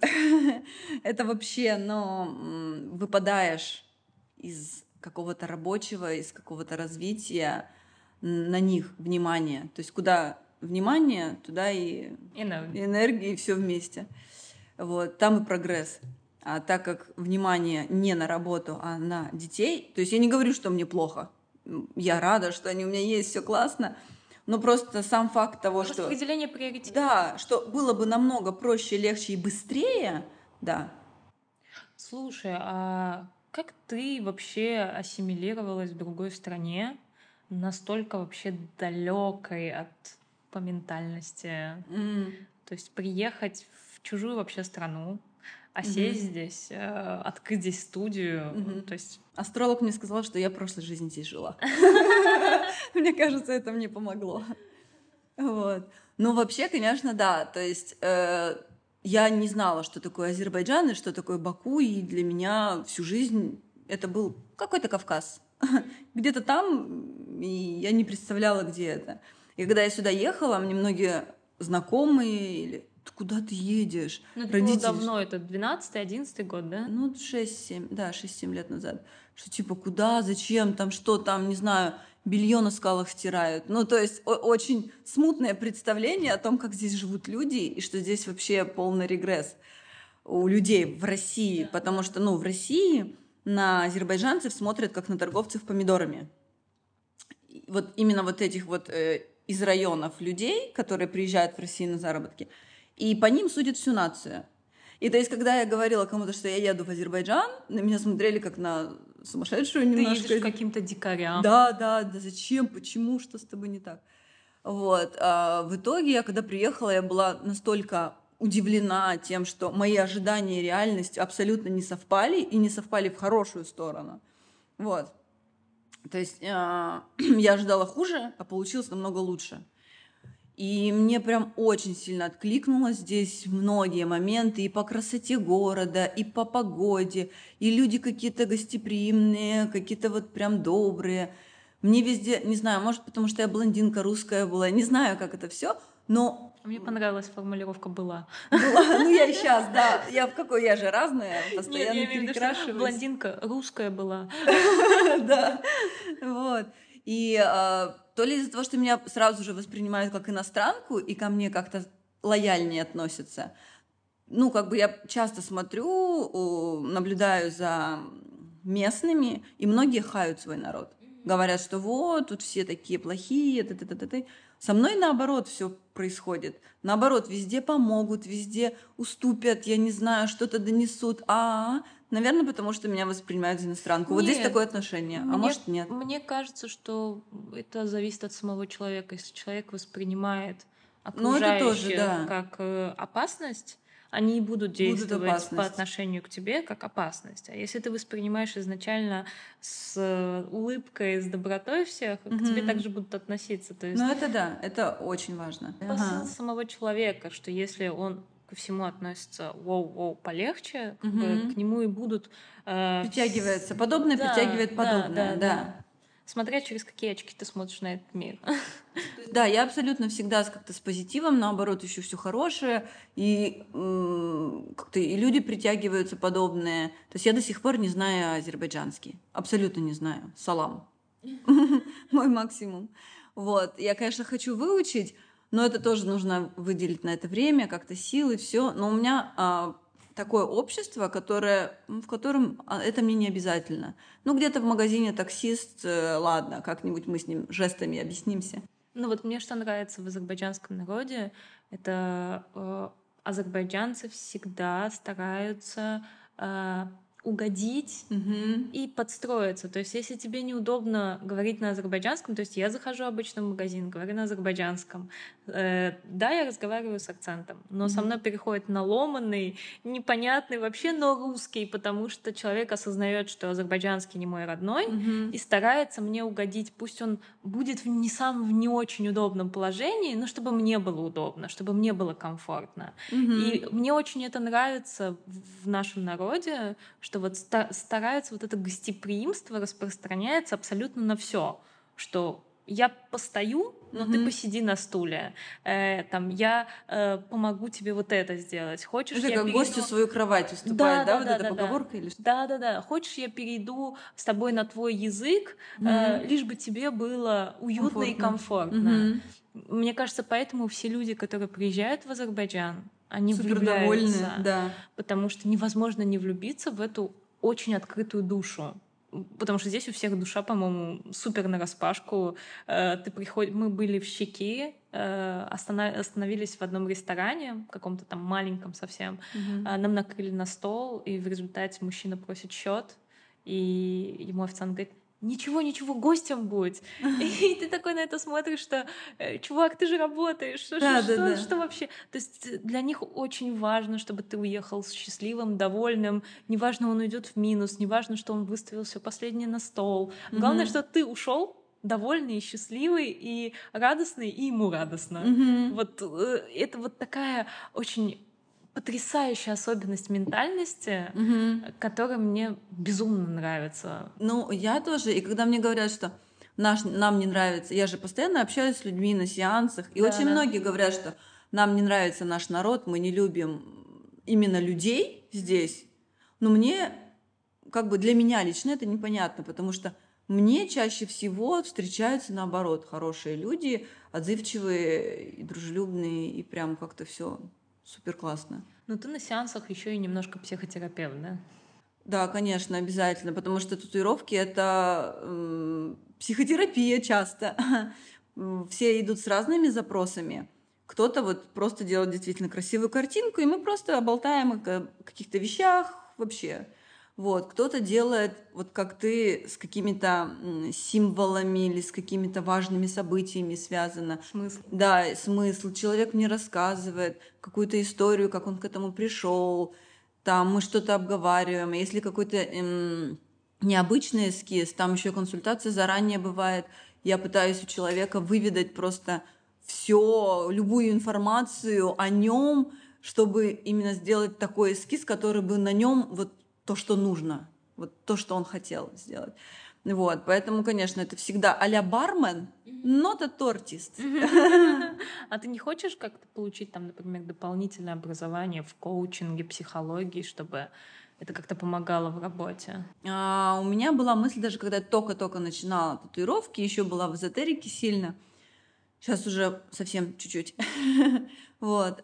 *laughs* Это вообще, ну, выпадаешь из какого-то рабочего, из какого-то развития на них внимание. То есть куда внимание, туда и энергия, энергия и все вместе. Вот, там и прогресс. А так как внимание не на работу, а на детей, то есть я не говорю, что мне плохо. Я рада, что они у меня есть, все классно. Но просто сам факт того, что... Распределение приоритетов. Да, что было бы намного проще, легче и быстрее, да. Слушай, а как ты вообще ассимилировалась в другой стране, настолько вообще далекой от по ментальности? Mm. То есть приехать в чужую вообще страну, а сесть mm-hmm. здесь, э, открыть здесь студию, mm-hmm. то есть... Астролог мне сказал, что я в прошлой жизни здесь жила. *laughs* *laughs* Мне кажется, это мне помогло. Вот. Ну, вообще, конечно, да. То есть э, я не знала, что такое Азербайджан и что такое Баку, и для меня всю жизнь это был какой-то Кавказ. *laughs* Где-то там, и я не представляла, где это. И когда я сюда ехала, мне многие знакомые или куда ты едешь? Ну, это Родители... было давно, это 12-11 год, да? Ну, 6-7, да, 6-7 лет назад. Что типа, куда, зачем, там что, там, не знаю, белье на скалах стирают. Ну, то есть очень смутное представление о том, как здесь живут люди, и что здесь вообще полный регресс у людей в России, потому что, ну, в России на азербайджанцев смотрят как на торговцев помидорами. Вот именно вот этих вот э, из районов людей, которые приезжают в Россию на заработки, и по ним судят всю нацию. И то есть, когда я говорила кому-то, что я еду в Азербайджан, на меня смотрели как на сумасшедшую немножко. Ты едешь каким-то дикарям. Да, да, да, зачем, почему, что с тобой не так? Вот. А в итоге, я когда приехала, я была настолько удивлена тем, что мои ожидания и реальность абсолютно не совпали, и не совпали в хорошую сторону. Вот. То есть э, *clears throat* я ожидала хуже, а получилось намного лучше. И мне прям очень сильно откликнулось здесь многие моменты и по красоте города, и по погоде, и люди какие-то гостеприимные, какие-то вот прям добрые. Мне везде, не знаю, может, потому что я блондинка русская была, не знаю, как это все, но мне понравилась формулировка «была». Была, ну я сейчас, да. *laughs* Я в какой, я же разная, постоянно Нет, я перекрашиваюсь. Блондинка русская была. *laughs* Да, вот. И а, то ли из-за того, что меня сразу же воспринимают как иностранку и ко мне как-то лояльнее относятся. Ну, как бы я часто смотрю, наблюдаю за местными, и многие хают свой народ. Говорят, что вот, тут все такие плохие, т -т -т -т -т. Со мной наоборот все происходит. Наоборот, везде помогут, везде уступят, я не знаю, что-то донесут. А, -а, -а Наверное, потому что меня воспринимают за иностранку. Нет, вот здесь такое отношение, а мне, может нет. Мне кажется, что это зависит от самого человека. Если человек воспринимает окружающих ну, тоже, да. как э, опасность, они будут действовать будут по отношению к тебе как опасность. А если ты воспринимаешь изначально с э, улыбкой, с добротой всех, угу. к тебе также будут относиться. То есть... Ну это да, это очень важно. Ага. самого человека, что если он ко всему относится воу-воу полегче, угу. к нему и будут... Э, притягивается. Подобное да, притягивает подобное, да. да, да. да смотря через какие очки ты смотришь на этот мир. *laughs* Да, я абсолютно всегда как-то с позитивом, наоборот, еще все хорошее, и как-то и люди притягиваются подобные. То есть я до сих пор не знаю азербайджанский, абсолютно не знаю. Салам. *laughs* Мой максимум. Вот. Я, конечно, хочу выучить, но это тоже нужно выделить на это время, как-то силы, все. Но у меня а, такое общество, которое, в котором а, это мне не обязательно. Ну, где-то в магазине таксист, э, ладно, как-нибудь мы с ним жестами объяснимся. Ну вот мне что нравится в азербайджанском народе, это э, азербайджанцы всегда стараются э, угодить угу. и подстроиться. То есть, если тебе неудобно говорить на азербайджанском, то есть я захожу обычно в магазин, говорю на азербайджанском. Э, да, я разговариваю с акцентом, но угу. со мной переходит на ломанный, непонятный вообще, но русский, потому что человек осознает, что азербайджанский не мой родной, угу. и старается мне угодить. Пусть он будет в не самом в не очень удобном положении, но чтобы мне было удобно, чтобы мне было комфортно. Угу. И мне очень это нравится в нашем народе, что вот стараются вот это гостеприимство распространяется абсолютно на все, что я постою, но mm-hmm. ты посиди на стуле. Э, там я э, помогу тебе вот это сделать. Хочешь это я как перейду... гостю свою кровать уступает, да, да, да вот да, эта да, поговорка да. или что? Да, да, да. Хочешь я перейду с тобой на твой язык, mm-hmm. э, лишь бы тебе было уютно комфортно. и комфортно. Mm-hmm. Мне кажется, поэтому все люди, которые приезжают в Азербайджан, они Супер влюбляются, довольны, да. потому что невозможно не влюбиться в эту очень открытую душу. Потому что здесь у всех душа, по-моему, супер на распашку. Э, ты приход... Мы были в Щеки, э, остановились в одном ресторане, каком-то там маленьком совсем. Угу. Нам накрыли на стол, и в результате мужчина просит счет, и ему официант говорит, ничего, ничего, гостем будь. И ты такой на это смотришь, что, э, чувак, ты же работаешь, что, да, что, да, что, да. что вообще? То есть для них очень важно, чтобы ты уехал счастливым, довольным. Неважно, он уйдет в минус, неважно, что он выставил все последнее на стол. Главное, что ты ушел довольный, счастливый и радостный, и ему радостно. Mm-hmm. Вот э, это вот такая очень потрясающая особенность ментальности, угу. которая мне безумно нравится. Ну, я тоже. И когда мне говорят, что наш, нам не нравится, я же постоянно общаюсь с людьми на сеансах, и да, очень да. многие говорят, что нам не нравится наш народ, мы не любим именно людей здесь. Но мне, как бы для меня лично это непонятно, потому что мне чаще всего встречаются наоборот хорошие люди, отзывчивые и дружелюбные, и прям как-то все Супер классно. Ну, ты на сеансах еще и немножко психотерапевт, да? Да, конечно, обязательно, потому что татуировки это э, психотерапия часто. *laughs* Все идут с разными запросами. Кто-то вот просто делает действительно красивую картинку, и мы просто болтаем о каких-то вещах вообще. Вот, кто-то делает, вот как ты, с какими-то символами или с какими-то важными событиями связано. Смысл. Да, смысл. Человек мне рассказывает какую-то историю, как он к этому пришел. Там мы что-то обговариваем. Если какой-то эм, необычный эскиз, там еще консультация заранее бывает. Я пытаюсь у человека выведать просто все, любую информацию о нем, чтобы именно сделать такой эскиз, который бы на нем вот то, что нужно, вот то, что он хотел сделать. Вот, поэтому, конечно, это всегда а-ля бармен, но это тортист. А ты не хочешь как-то получить там, например, дополнительное образование в коучинге, психологии, чтобы это как-то помогало в работе? А, у меня была мысль, даже когда я только-только начинала татуировки, еще была в эзотерике сильно, сейчас уже совсем чуть-чуть, *laughs* вот,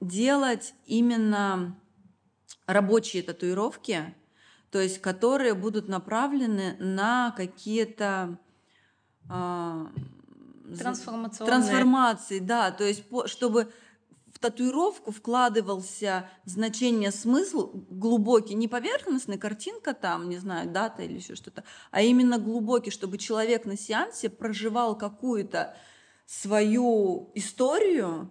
делать именно рабочие татуировки, то есть которые будут направлены на какие-то э, трансформационные. трансформации, да, то есть чтобы в татуировку вкладывался значение, смысл глубокий, не поверхностный, картинка там, не знаю, дата или еще что-то, а именно глубокий, чтобы человек на сеансе проживал какую-то свою историю,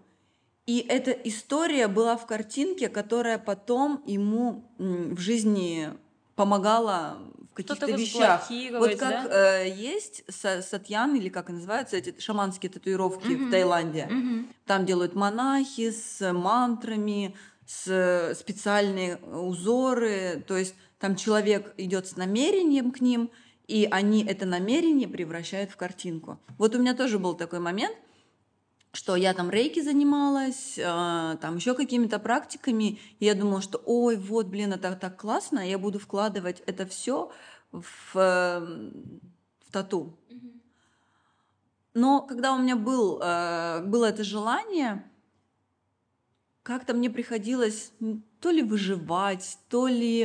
И эта история была в картинке, которая потом ему в жизни помогала в каких-то вещах. Вот как да? э, есть сатьян, или как называются эти шаманские татуировки mm-hmm. в Таиланде. Mm-hmm. Там делают монахи с мантрами, с специальные узоры. То есть там человек идет с намерением к ним, и они это намерение превращают в картинку. Вот у меня тоже был такой момент, что я там рейки занималась, э, там еще какими-то практиками, и я думала, что ой, вот, блин, это так классно, я буду вкладывать это все в, э, в тату. Но когда у меня был, э, было это желание, как-то мне приходилось то ли выживать, то ли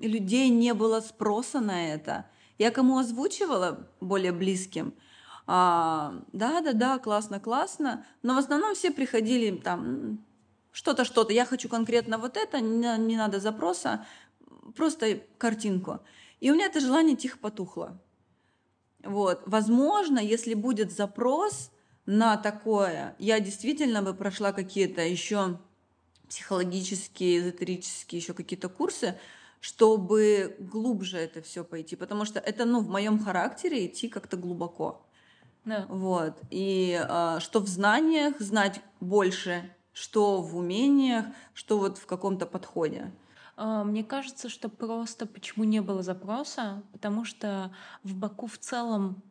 людей не было спроса на это. Я кому озвучивала более близким – а, да, да, да, классно, классно. Но в основном все приходили там что-то, что-то. Я хочу конкретно вот это, не, не надо запроса, просто картинку. И у меня это желание тихо потухло. Вот. Возможно, если будет запрос на такое, я действительно бы прошла какие-то еще психологические, эзотерические еще какие-то курсы, чтобы глубже это все пойти, потому что это, ну, в моем характере идти как-то глубоко. Да. Вот. И а, что в знаниях знать больше, что в умениях, что вот в каком-то подходе. А, мне кажется, что просто почему не было запроса, потому что в Баку в целом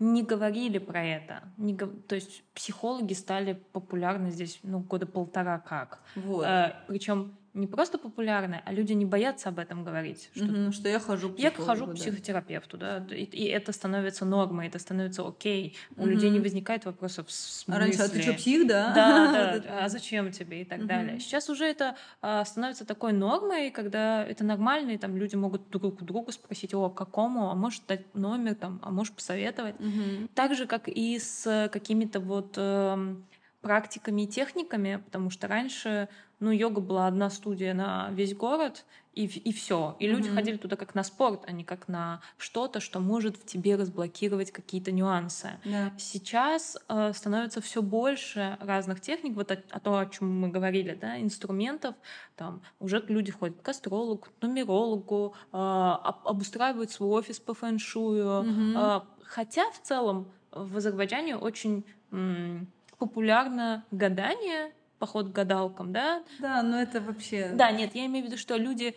не говорили про это. Не, то есть психологи стали популярны здесь ну, года полтора как. Вот. А, причем не просто популярны, а люди не боятся об этом говорить. Что, mm-hmm, что я хожу к Я хожу к психотерапевту, да, и, и это становится нормой, это становится окей. У mm-hmm. людей не возникает вопросов с А раньше, а ты что, псих, да? Да, *laughs* да, а зачем тебе и так далее. Сейчас уже это а, становится такой нормой, когда это нормально, и там люди могут друг у друга спросить, о, какому, а может дать номер, там, а можешь посоветовать. Mm-hmm. Так же, как и с какими-то вот э, практиками и техниками, потому что раньше ну, йога была одна студия на весь город, и, и все. И mm-hmm. люди ходили туда как на спорт, а не как на что-то, что может в тебе разблокировать какие-то нюансы. Yeah. Сейчас э, становится все больше разных техник, вот о, о том, о чем мы говорили, да, инструментов. Там уже люди ходят к астрологу, к нумерологу, э, обустраивают свой офис по фэншую. Mm-hmm. Э, хотя в целом в Азербайджане очень м, популярно гадание поход к гадалкам, да? Да, но это вообще... Да, нет, я имею в виду, что люди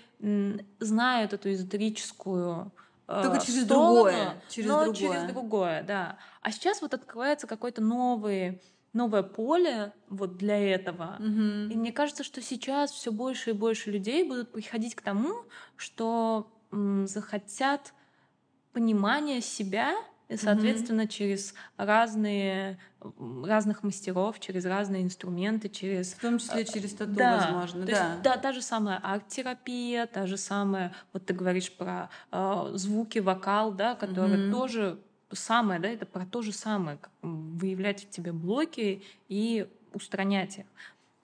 знают эту эзотерическую э, только через сторону, другое, через но другое. через другое, да. А сейчас вот открывается какой-то новый новое поле вот для этого. Угу. И мне кажется, что сейчас все больше и больше людей будут приходить к тому, что захотят понимания себя и, соответственно, mm-hmm. через разные разных мастеров, через разные инструменты, через... В том числе э, через тату, да, возможно, то да. Есть, да, та же самая арт-терапия, та же самая, вот ты говоришь про э, звуки, вокал, да, которые mm-hmm. тоже самое, да, это про то же самое, выявлять в тебе блоки и устранять их.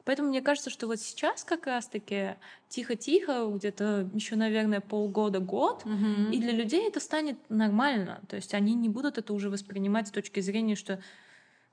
Поэтому мне кажется, что вот сейчас как раз-таки тихо-тихо, где-то еще, наверное, полгода-год, угу. и для людей это станет нормально. То есть они не будут это уже воспринимать с точки зрения, что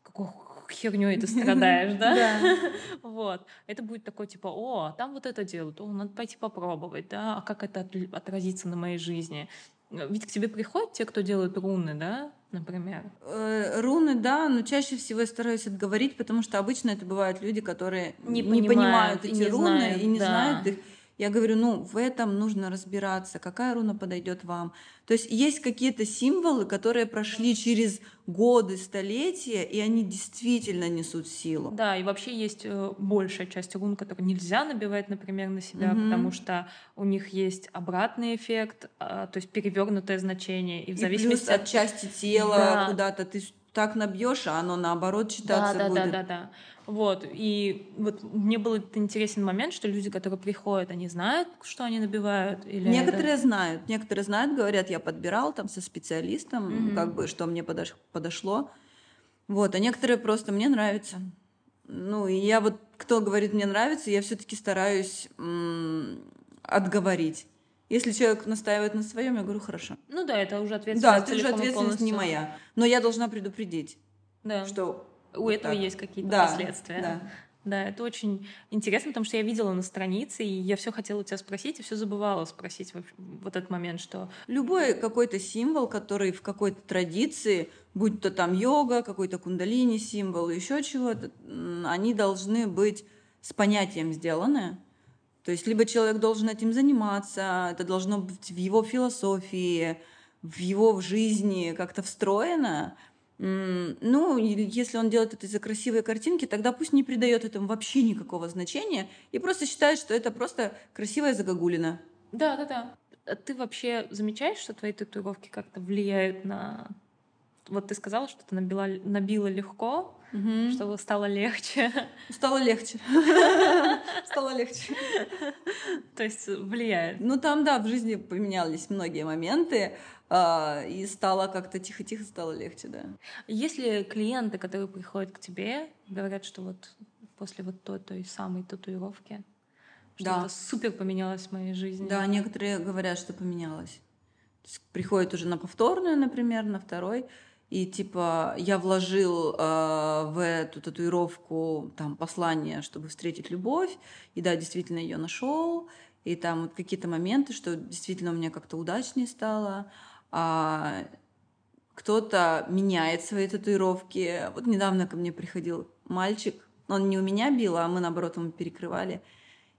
какой херню ты страдаешь, *laughs* да? *laughs* Вот. Это будет такой типа, о, там вот это делают, о, надо пойти попробовать, да, а как это отразится на моей жизни? Ведь к тебе приходят те, кто делает руны, да, например? Э, руны, да, но чаще всего я стараюсь отговорить, потому что обычно это бывают люди, которые не, не понимают, эти не руны знают, и не да. знают их. Я говорю, ну, в этом нужно разбираться, какая руна подойдет вам. То есть есть какие-то символы, которые прошли через годы, столетия, и они действительно несут силу. Да, и вообще есть э, большая часть рун, которые нельзя набивать, например, на себя, угу. потому что у них есть обратный эффект, а, то есть перевернутое значение. И в зависимости плюс от части тела да. куда-то ты так набьешь, а оно наоборот читаться да, да, будет. Да, да, да. Вот, и вот мне был этот интересен момент, что люди, которые приходят, они знают, что они набивают? Или некоторые это... знают, некоторые знают, говорят, я подбирал там со специалистом, mm-hmm. как бы, что мне подош... подошло. Вот, а некоторые просто мне нравится. Ну, и я вот, кто говорит, мне нравится, я все-таки стараюсь м- отговорить. Если человек настаивает на своем, я говорю, хорошо. Ну да, это уже ответственность. Да, это уже ответственность не моя. Но я должна предупредить, да. что У вот этого так. есть какие-то Да, последствия. Да. Да, это очень интересно, потому что я видела на странице, и я все хотела у тебя спросить, и все забывала спросить в вот этот момент, что Любой какой-то символ, который в какой-то традиции, будь то там йога, какой-то кундалини символ, еще чего-то, они должны быть с понятием сделаны. То есть либо человек должен этим заниматься, это должно быть в его философии, в его жизни как-то встроено. Ну, если он делает это из-за красивой картинки, тогда пусть не придает этому вообще никакого значения и просто считает, что это просто красивая загогулина. Да, да, да. А Ты вообще замечаешь, что твои татуировки как-то влияют на... Вот ты сказала, что ты набила, набила легко, Мгм. что стало легче. Стало легче. *laughs* Стало легче. То есть влияет. Ну, там, да, в жизни поменялись многие моменты, а, и стало как-то тихо-тихо стало легче, да. Если клиенты, которые приходят к тебе, говорят, что вот после вот той, той самой татуировки Да. что-то супер поменялось в моей жизни. Да, некоторые говорят, что поменялось. То есть приходят уже на повторную, например, на второй, и типа я вложил э, в эту татуировку там послание, чтобы встретить любовь, и да, действительно ее нашел, и там вот какие-то моменты, что действительно у меня как-то удачнее стало, а кто-то меняет свои татуировки. Вот недавно ко мне приходил мальчик, он не у меня бил, а мы наоборот ему перекрывали.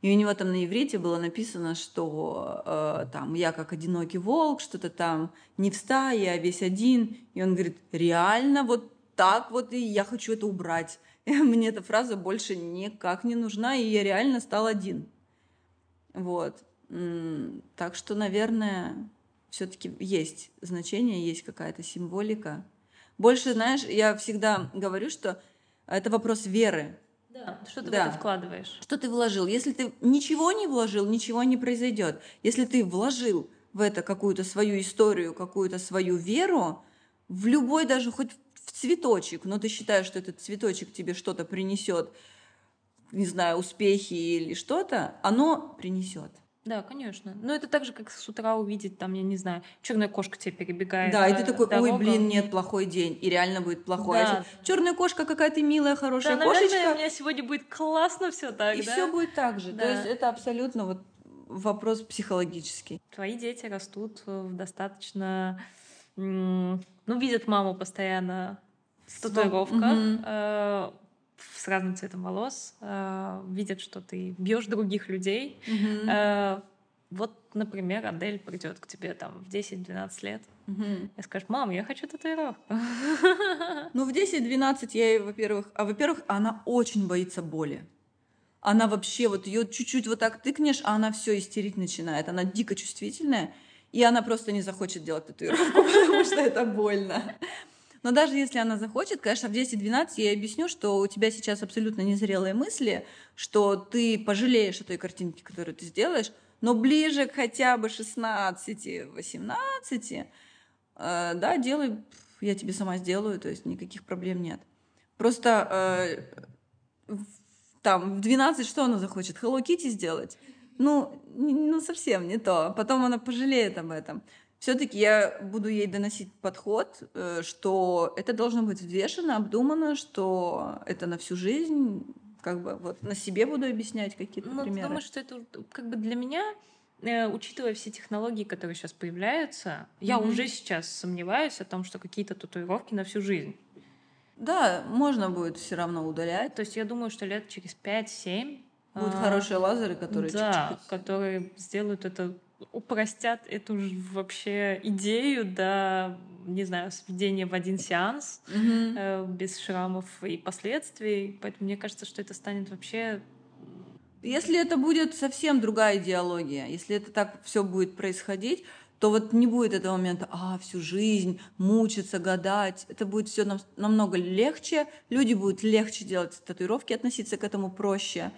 И у него там на иврите было написано, что э, там я как одинокий волк, что-то там не в стае, я весь один. И он говорит, реально вот так вот, и я хочу это убрать. *laughs* И мне эта фраза больше никак не нужна, и я реально стал один. Вот. Так что, наверное, все-таки есть значение, есть какая-то символика. Больше, знаешь, я всегда говорю, что это вопрос веры. Да, что ты Да. в это вкладываешь? Что ты вложил? Если ты ничего не вложил, ничего не произойдет. Если ты вложил в это какую-то свою историю, какую-то свою веру, в любой даже хоть в цветочек, но ты считаешь, что этот цветочек тебе что-то принесет, не знаю, успехи или что-то, оно принесет. Да, конечно. Но это так же, как с утра увидеть, там, я не знаю, черная кошка тебе перебегает. Да, и ты такой, ой, дорогам. блин, нет, плохой день, и реально будет плохой. Да. Черная кошка какая то милая, Да, хорошая наверное, кошечка, у меня сегодня будет классно все так, и да? все будет так же. То Да. есть это абсолютно вот вопрос психологический. Твои дети растут в достаточно... Ну, видят маму постоянно в татуировках, Мгм. С разным цветом волос, э, видят, что ты бьешь других людей. Мгм. Э, Вот, например, Адель придет к тебе там в 10-12 лет Мгм. и скажет, мам, я хочу татуировку. *laughs* Ну, в 10-12 я ей, во-первых... А во-первых, она очень боится боли. Она вообще, вот ее чуть-чуть вот так тыкнешь, а она все истерить начинает. Она дико чувствительная, и она просто не захочет делать татуировку, *laughs* потому что это больно. Но даже если она захочет, конечно, в 10-12 я объясню, что у тебя сейчас абсолютно незрелые мысли, что ты пожалеешь о той картинке, которую ты сделаешь, но ближе к хотя бы 16-18, э, да, делай, я тебе сама сделаю, то есть никаких проблем нет. Просто э, там в 12 что она захочет? Hello Kitty сделать? Ну, ну совсем не то. Потом она пожалеет об этом. Все-таки я буду ей доносить подход, э, что это должно быть взвешено, обдумано, что это на всю жизнь, как бы вот на себе буду объяснять какие-то Ну, примеры. думаешь, что это как бы для меня, э, учитывая все технологии, которые сейчас появляются, я Мгм. уже сейчас сомневаюсь о том, что какие-то татуировки на всю жизнь. Да, можно будет все равно удалять. То есть я думаю, что лет через 5-7 Будут а, хорошие лазеры, которые да, чуть-чуть- которые сделают это, упростят эту вообще идею до, не знаю, сведения в один сеанс Мгм. э, без шрамов и последствий. Поэтому мне кажется, что это станет вообще Если это будет совсем другая идеология, если это так все будет происходить, то вот не будет этого момента, а, всю жизнь мучиться, гадать. Это будет все намного легче, люди будут легче делать татуировки, относиться к этому проще,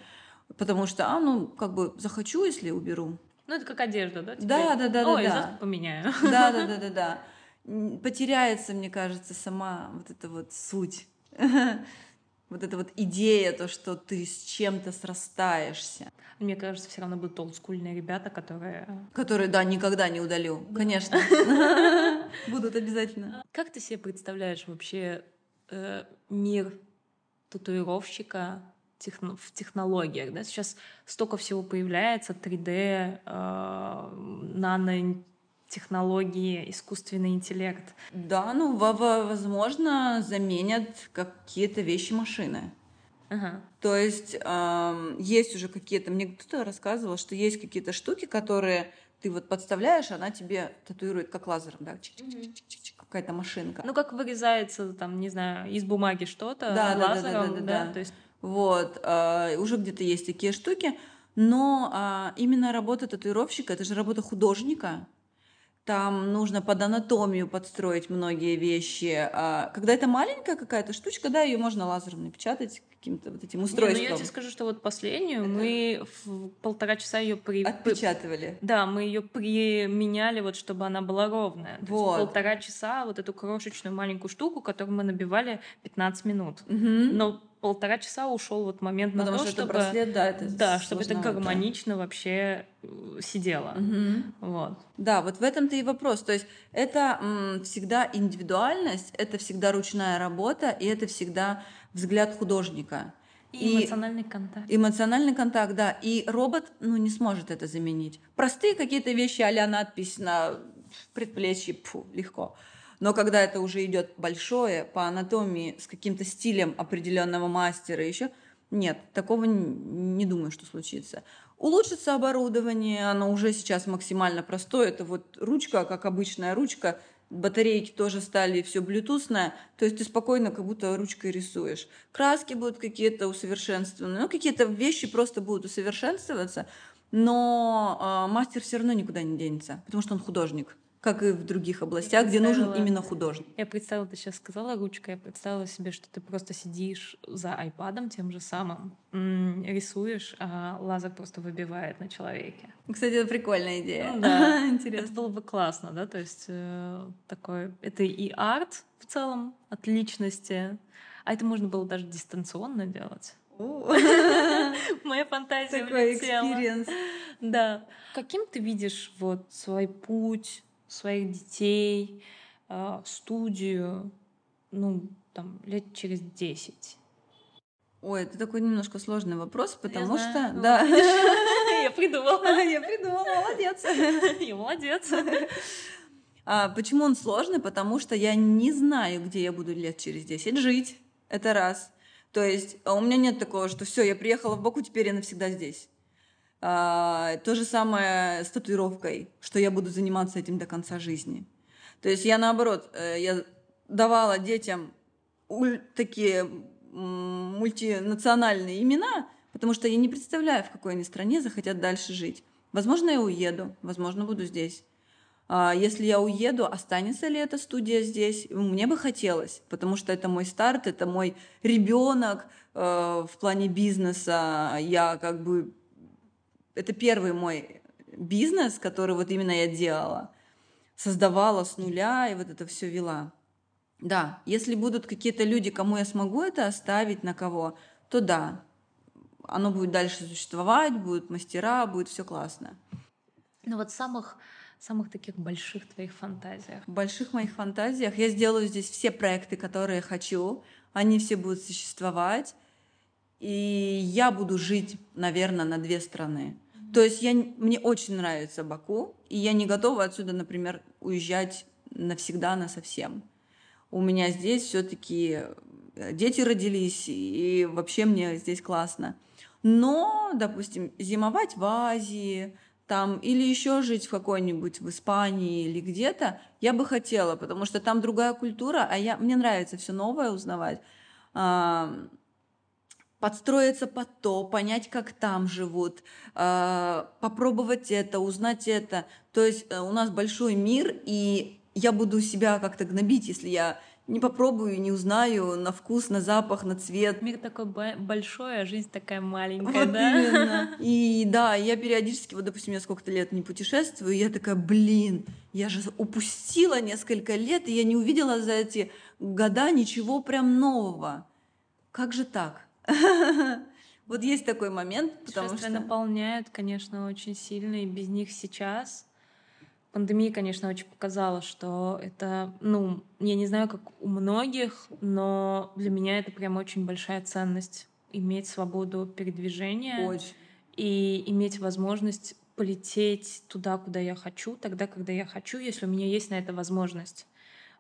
потому что, а, ну, как бы захочу, если уберу. Ну, это как одежда, да? Да, теперь? да, да, да, Ой, да. поменяю. Да, да, *laughs* да, да, да. Потеряется, мне кажется, сама вот эта вот суть. *laughs* Вот эта вот идея, то, что ты с чем-то срастаешься. Мне кажется, все равно будут олдскульные ребята, которые... Которые, да, никогда не удалю. Конечно. *laughs* Будут обязательно. Как ты себе представляешь вообще э, мир татуировщика техно, в технологиях. Да? Сейчас столько всего появляется, 3D, э, нано технологии, искусственный интеллект. Да, ну, возможно, заменят какие-то вещи машины. Ага. То есть э, есть уже какие-то, мне кто-то рассказывал, что есть какие-то штуки, которые ты вот подставляешь, она тебе татуирует как лазером, да, какая-то машинка. Ну, как вырезается, там, не знаю, из бумаги что-то да, лазером, да, да, да, да, да, да. То есть... Вот, э, уже где-то есть такие штуки, но э, именно работа татуировщика, это же работа художника, там нужно под анатомию подстроить многие вещи. А когда это маленькая какая-то штучка, да, ее можно лазером напечатать каким-то вот этим устройством. Не, ну я тебе скажу, что вот последнюю это... мы в полтора часа ее при... отпечатывали. Да, мы ее применяли вот, чтобы она была ровная. Вот. То есть полтора часа вот эту крошечную маленькую штуку, которую мы набивали 15 минут. Угу. Но полтора часа ушел вот момент Потому на то, что чтобы... браслет, да, это Да, чтобы это гармонично да. вообще э, сидело. Угу. Вот. Да, вот в этом-то и вопрос. То есть это м, всегда индивидуальность, это всегда ручная работа, и это всегда взгляд художника. И, и эмоциональный контакт. Эмоциональный контакт, да. И робот, ну, не сможет это заменить. Простые какие-то вещи, а надпись на предплечье, фу, легко. Но когда это уже идет большое по анатомии с каким-то стилем определенного мастера еще, нет, такого не, думаю, что случится. Улучшится оборудование, оно уже сейчас максимально простое. Это вот ручка, как обычная ручка, батарейки тоже стали все блютусное, то есть ты спокойно как будто ручкой рисуешь. Краски будут какие-то усовершенствованы, ну какие-то вещи просто будут усовершенствоваться, но э, мастер все равно никуда не денется, потому что он художник как и в других областях, где нужен именно художник. Я представила, ты сейчас сказала ручка, я представила себе, что ты просто сидишь за айпадом тем же самым, рисуешь, а лазер просто выбивает на человеке. Кстати, это прикольная идея. Ну, да, *laughs* интересно. Это было бы классно, да, то есть э, такой, это и арт в целом от личности, а это можно было даже дистанционно делать. *laughs* Моя фантазия Такой experience. Да. Каким ты видишь вот свой путь своих детей, а, студию, ну, там, лет через десять? Ой, это такой немножко сложный вопрос, потому я что... Ну, да. *laughs* Я придумала. *laughs* Я придумала, молодец. *laughs* Я молодец. А, почему он сложный? Потому что я не знаю, где я буду лет через 10 жить. Это раз. То есть а у меня нет такого, что все, я приехала в Баку, теперь я навсегда здесь. А, то же самое с татуировкой, что я буду заниматься этим до конца жизни. То есть я наоборот, э, я давала детям такие мультинациональные имена, потому что я не представляю, в какой они стране захотят дальше жить. Возможно, я уеду, возможно, буду здесь. А если я уеду, останется ли эта студия здесь? Мне бы хотелось, потому что это мой старт, это мой ребенок э, в плане бизнеса. Я как бы это первый мой бизнес, который вот именно я делала. Создавала с нуля и вот это все вела. Да, если будут какие-то люди, кому я смогу это оставить, на кого, то да, оно будет дальше существовать, будут мастера, будет все классно. Ну вот самых самых таких больших твоих фантазиях? В больших моих фантазиях я сделаю здесь все проекты, которые хочу. Они все будут существовать. И я буду жить, наверное, на две страны. То есть я, мне очень нравится Баку, и я не готова отсюда, например, уезжать навсегда, на совсем. У меня здесь все-таки э, дети родились, и вообще мне здесь классно. Но, допустим, зимовать в Азии, там, или еще жить в какой-нибудь в Испании или где-то, я бы хотела, потому что там другая культура, а я, мне нравится все новое узнавать подстроиться под то, понять, как там живут, э, попробовать это, узнать это. То есть э, у нас большой мир, и я буду себя как-то гнобить, если я не попробую, не узнаю на вкус, на запах, на цвет. Мир такой большой, а жизнь такая маленькая, вот да? Именно. *laughs* И да, я периодически, вот, допустим, я сколько-то лет не путешествую, и я такая, блин, я же упустила несколько лет, и я не увидела за эти года ничего прям нового. Как же так? *laughs* Вот есть такой момент, потому что... наполняют, конечно, очень сильно, и без них сейчас Пандемия, конечно, очень показала, что это, ну, я не знаю, как у многих, но для меня это прям очень большая ценность иметь свободу передвижения Очень. и иметь возможность полететь туда, куда я хочу, тогда, когда я хочу, если у меня есть на это возможность.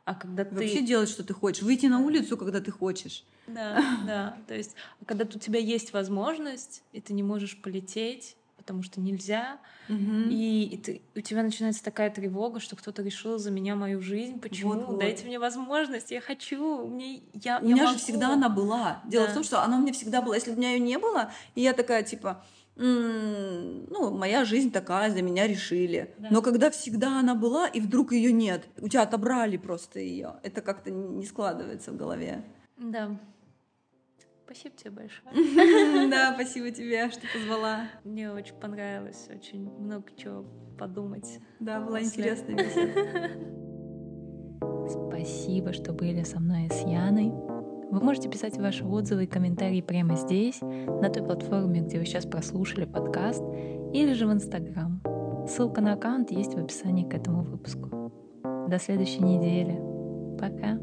А когда ты... Вообще делать, что ты хочешь. Выйти на улицу, когда ты хочешь. Да, *laughs* да. То есть, когда у тебя есть возможность, и ты не можешь полететь, потому что нельзя, и, и ты, у тебя начинается такая тревога, что кто-то решил за меня мою жизнь. Почему? Дайте мне возможность, я хочу, мне я, У я меня могу. же всегда она была. Дело Да. в том, что она у меня всегда была. Если бы у меня ее не было, и я такая, типа, «М, ну, моя жизнь такая, за меня решили. Да. Но когда всегда она была, и вдруг ее нет, у тебя отобрали просто ее, это как-то не складывается в голове. Да. Спасибо тебе большое. *laughs* Да, спасибо тебе, что позвала. Мне очень понравилось, очень много чего подумать. Да, была интересная беседа. *laughs* Спасибо, что были со мной и с Яной. Вы можете писать ваши отзывы и комментарии прямо здесь, на той платформе, где вы сейчас прослушали подкаст, или же в Инстаграм. Ссылка на аккаунт есть в описании к этому выпуску. До следующей недели. Пока.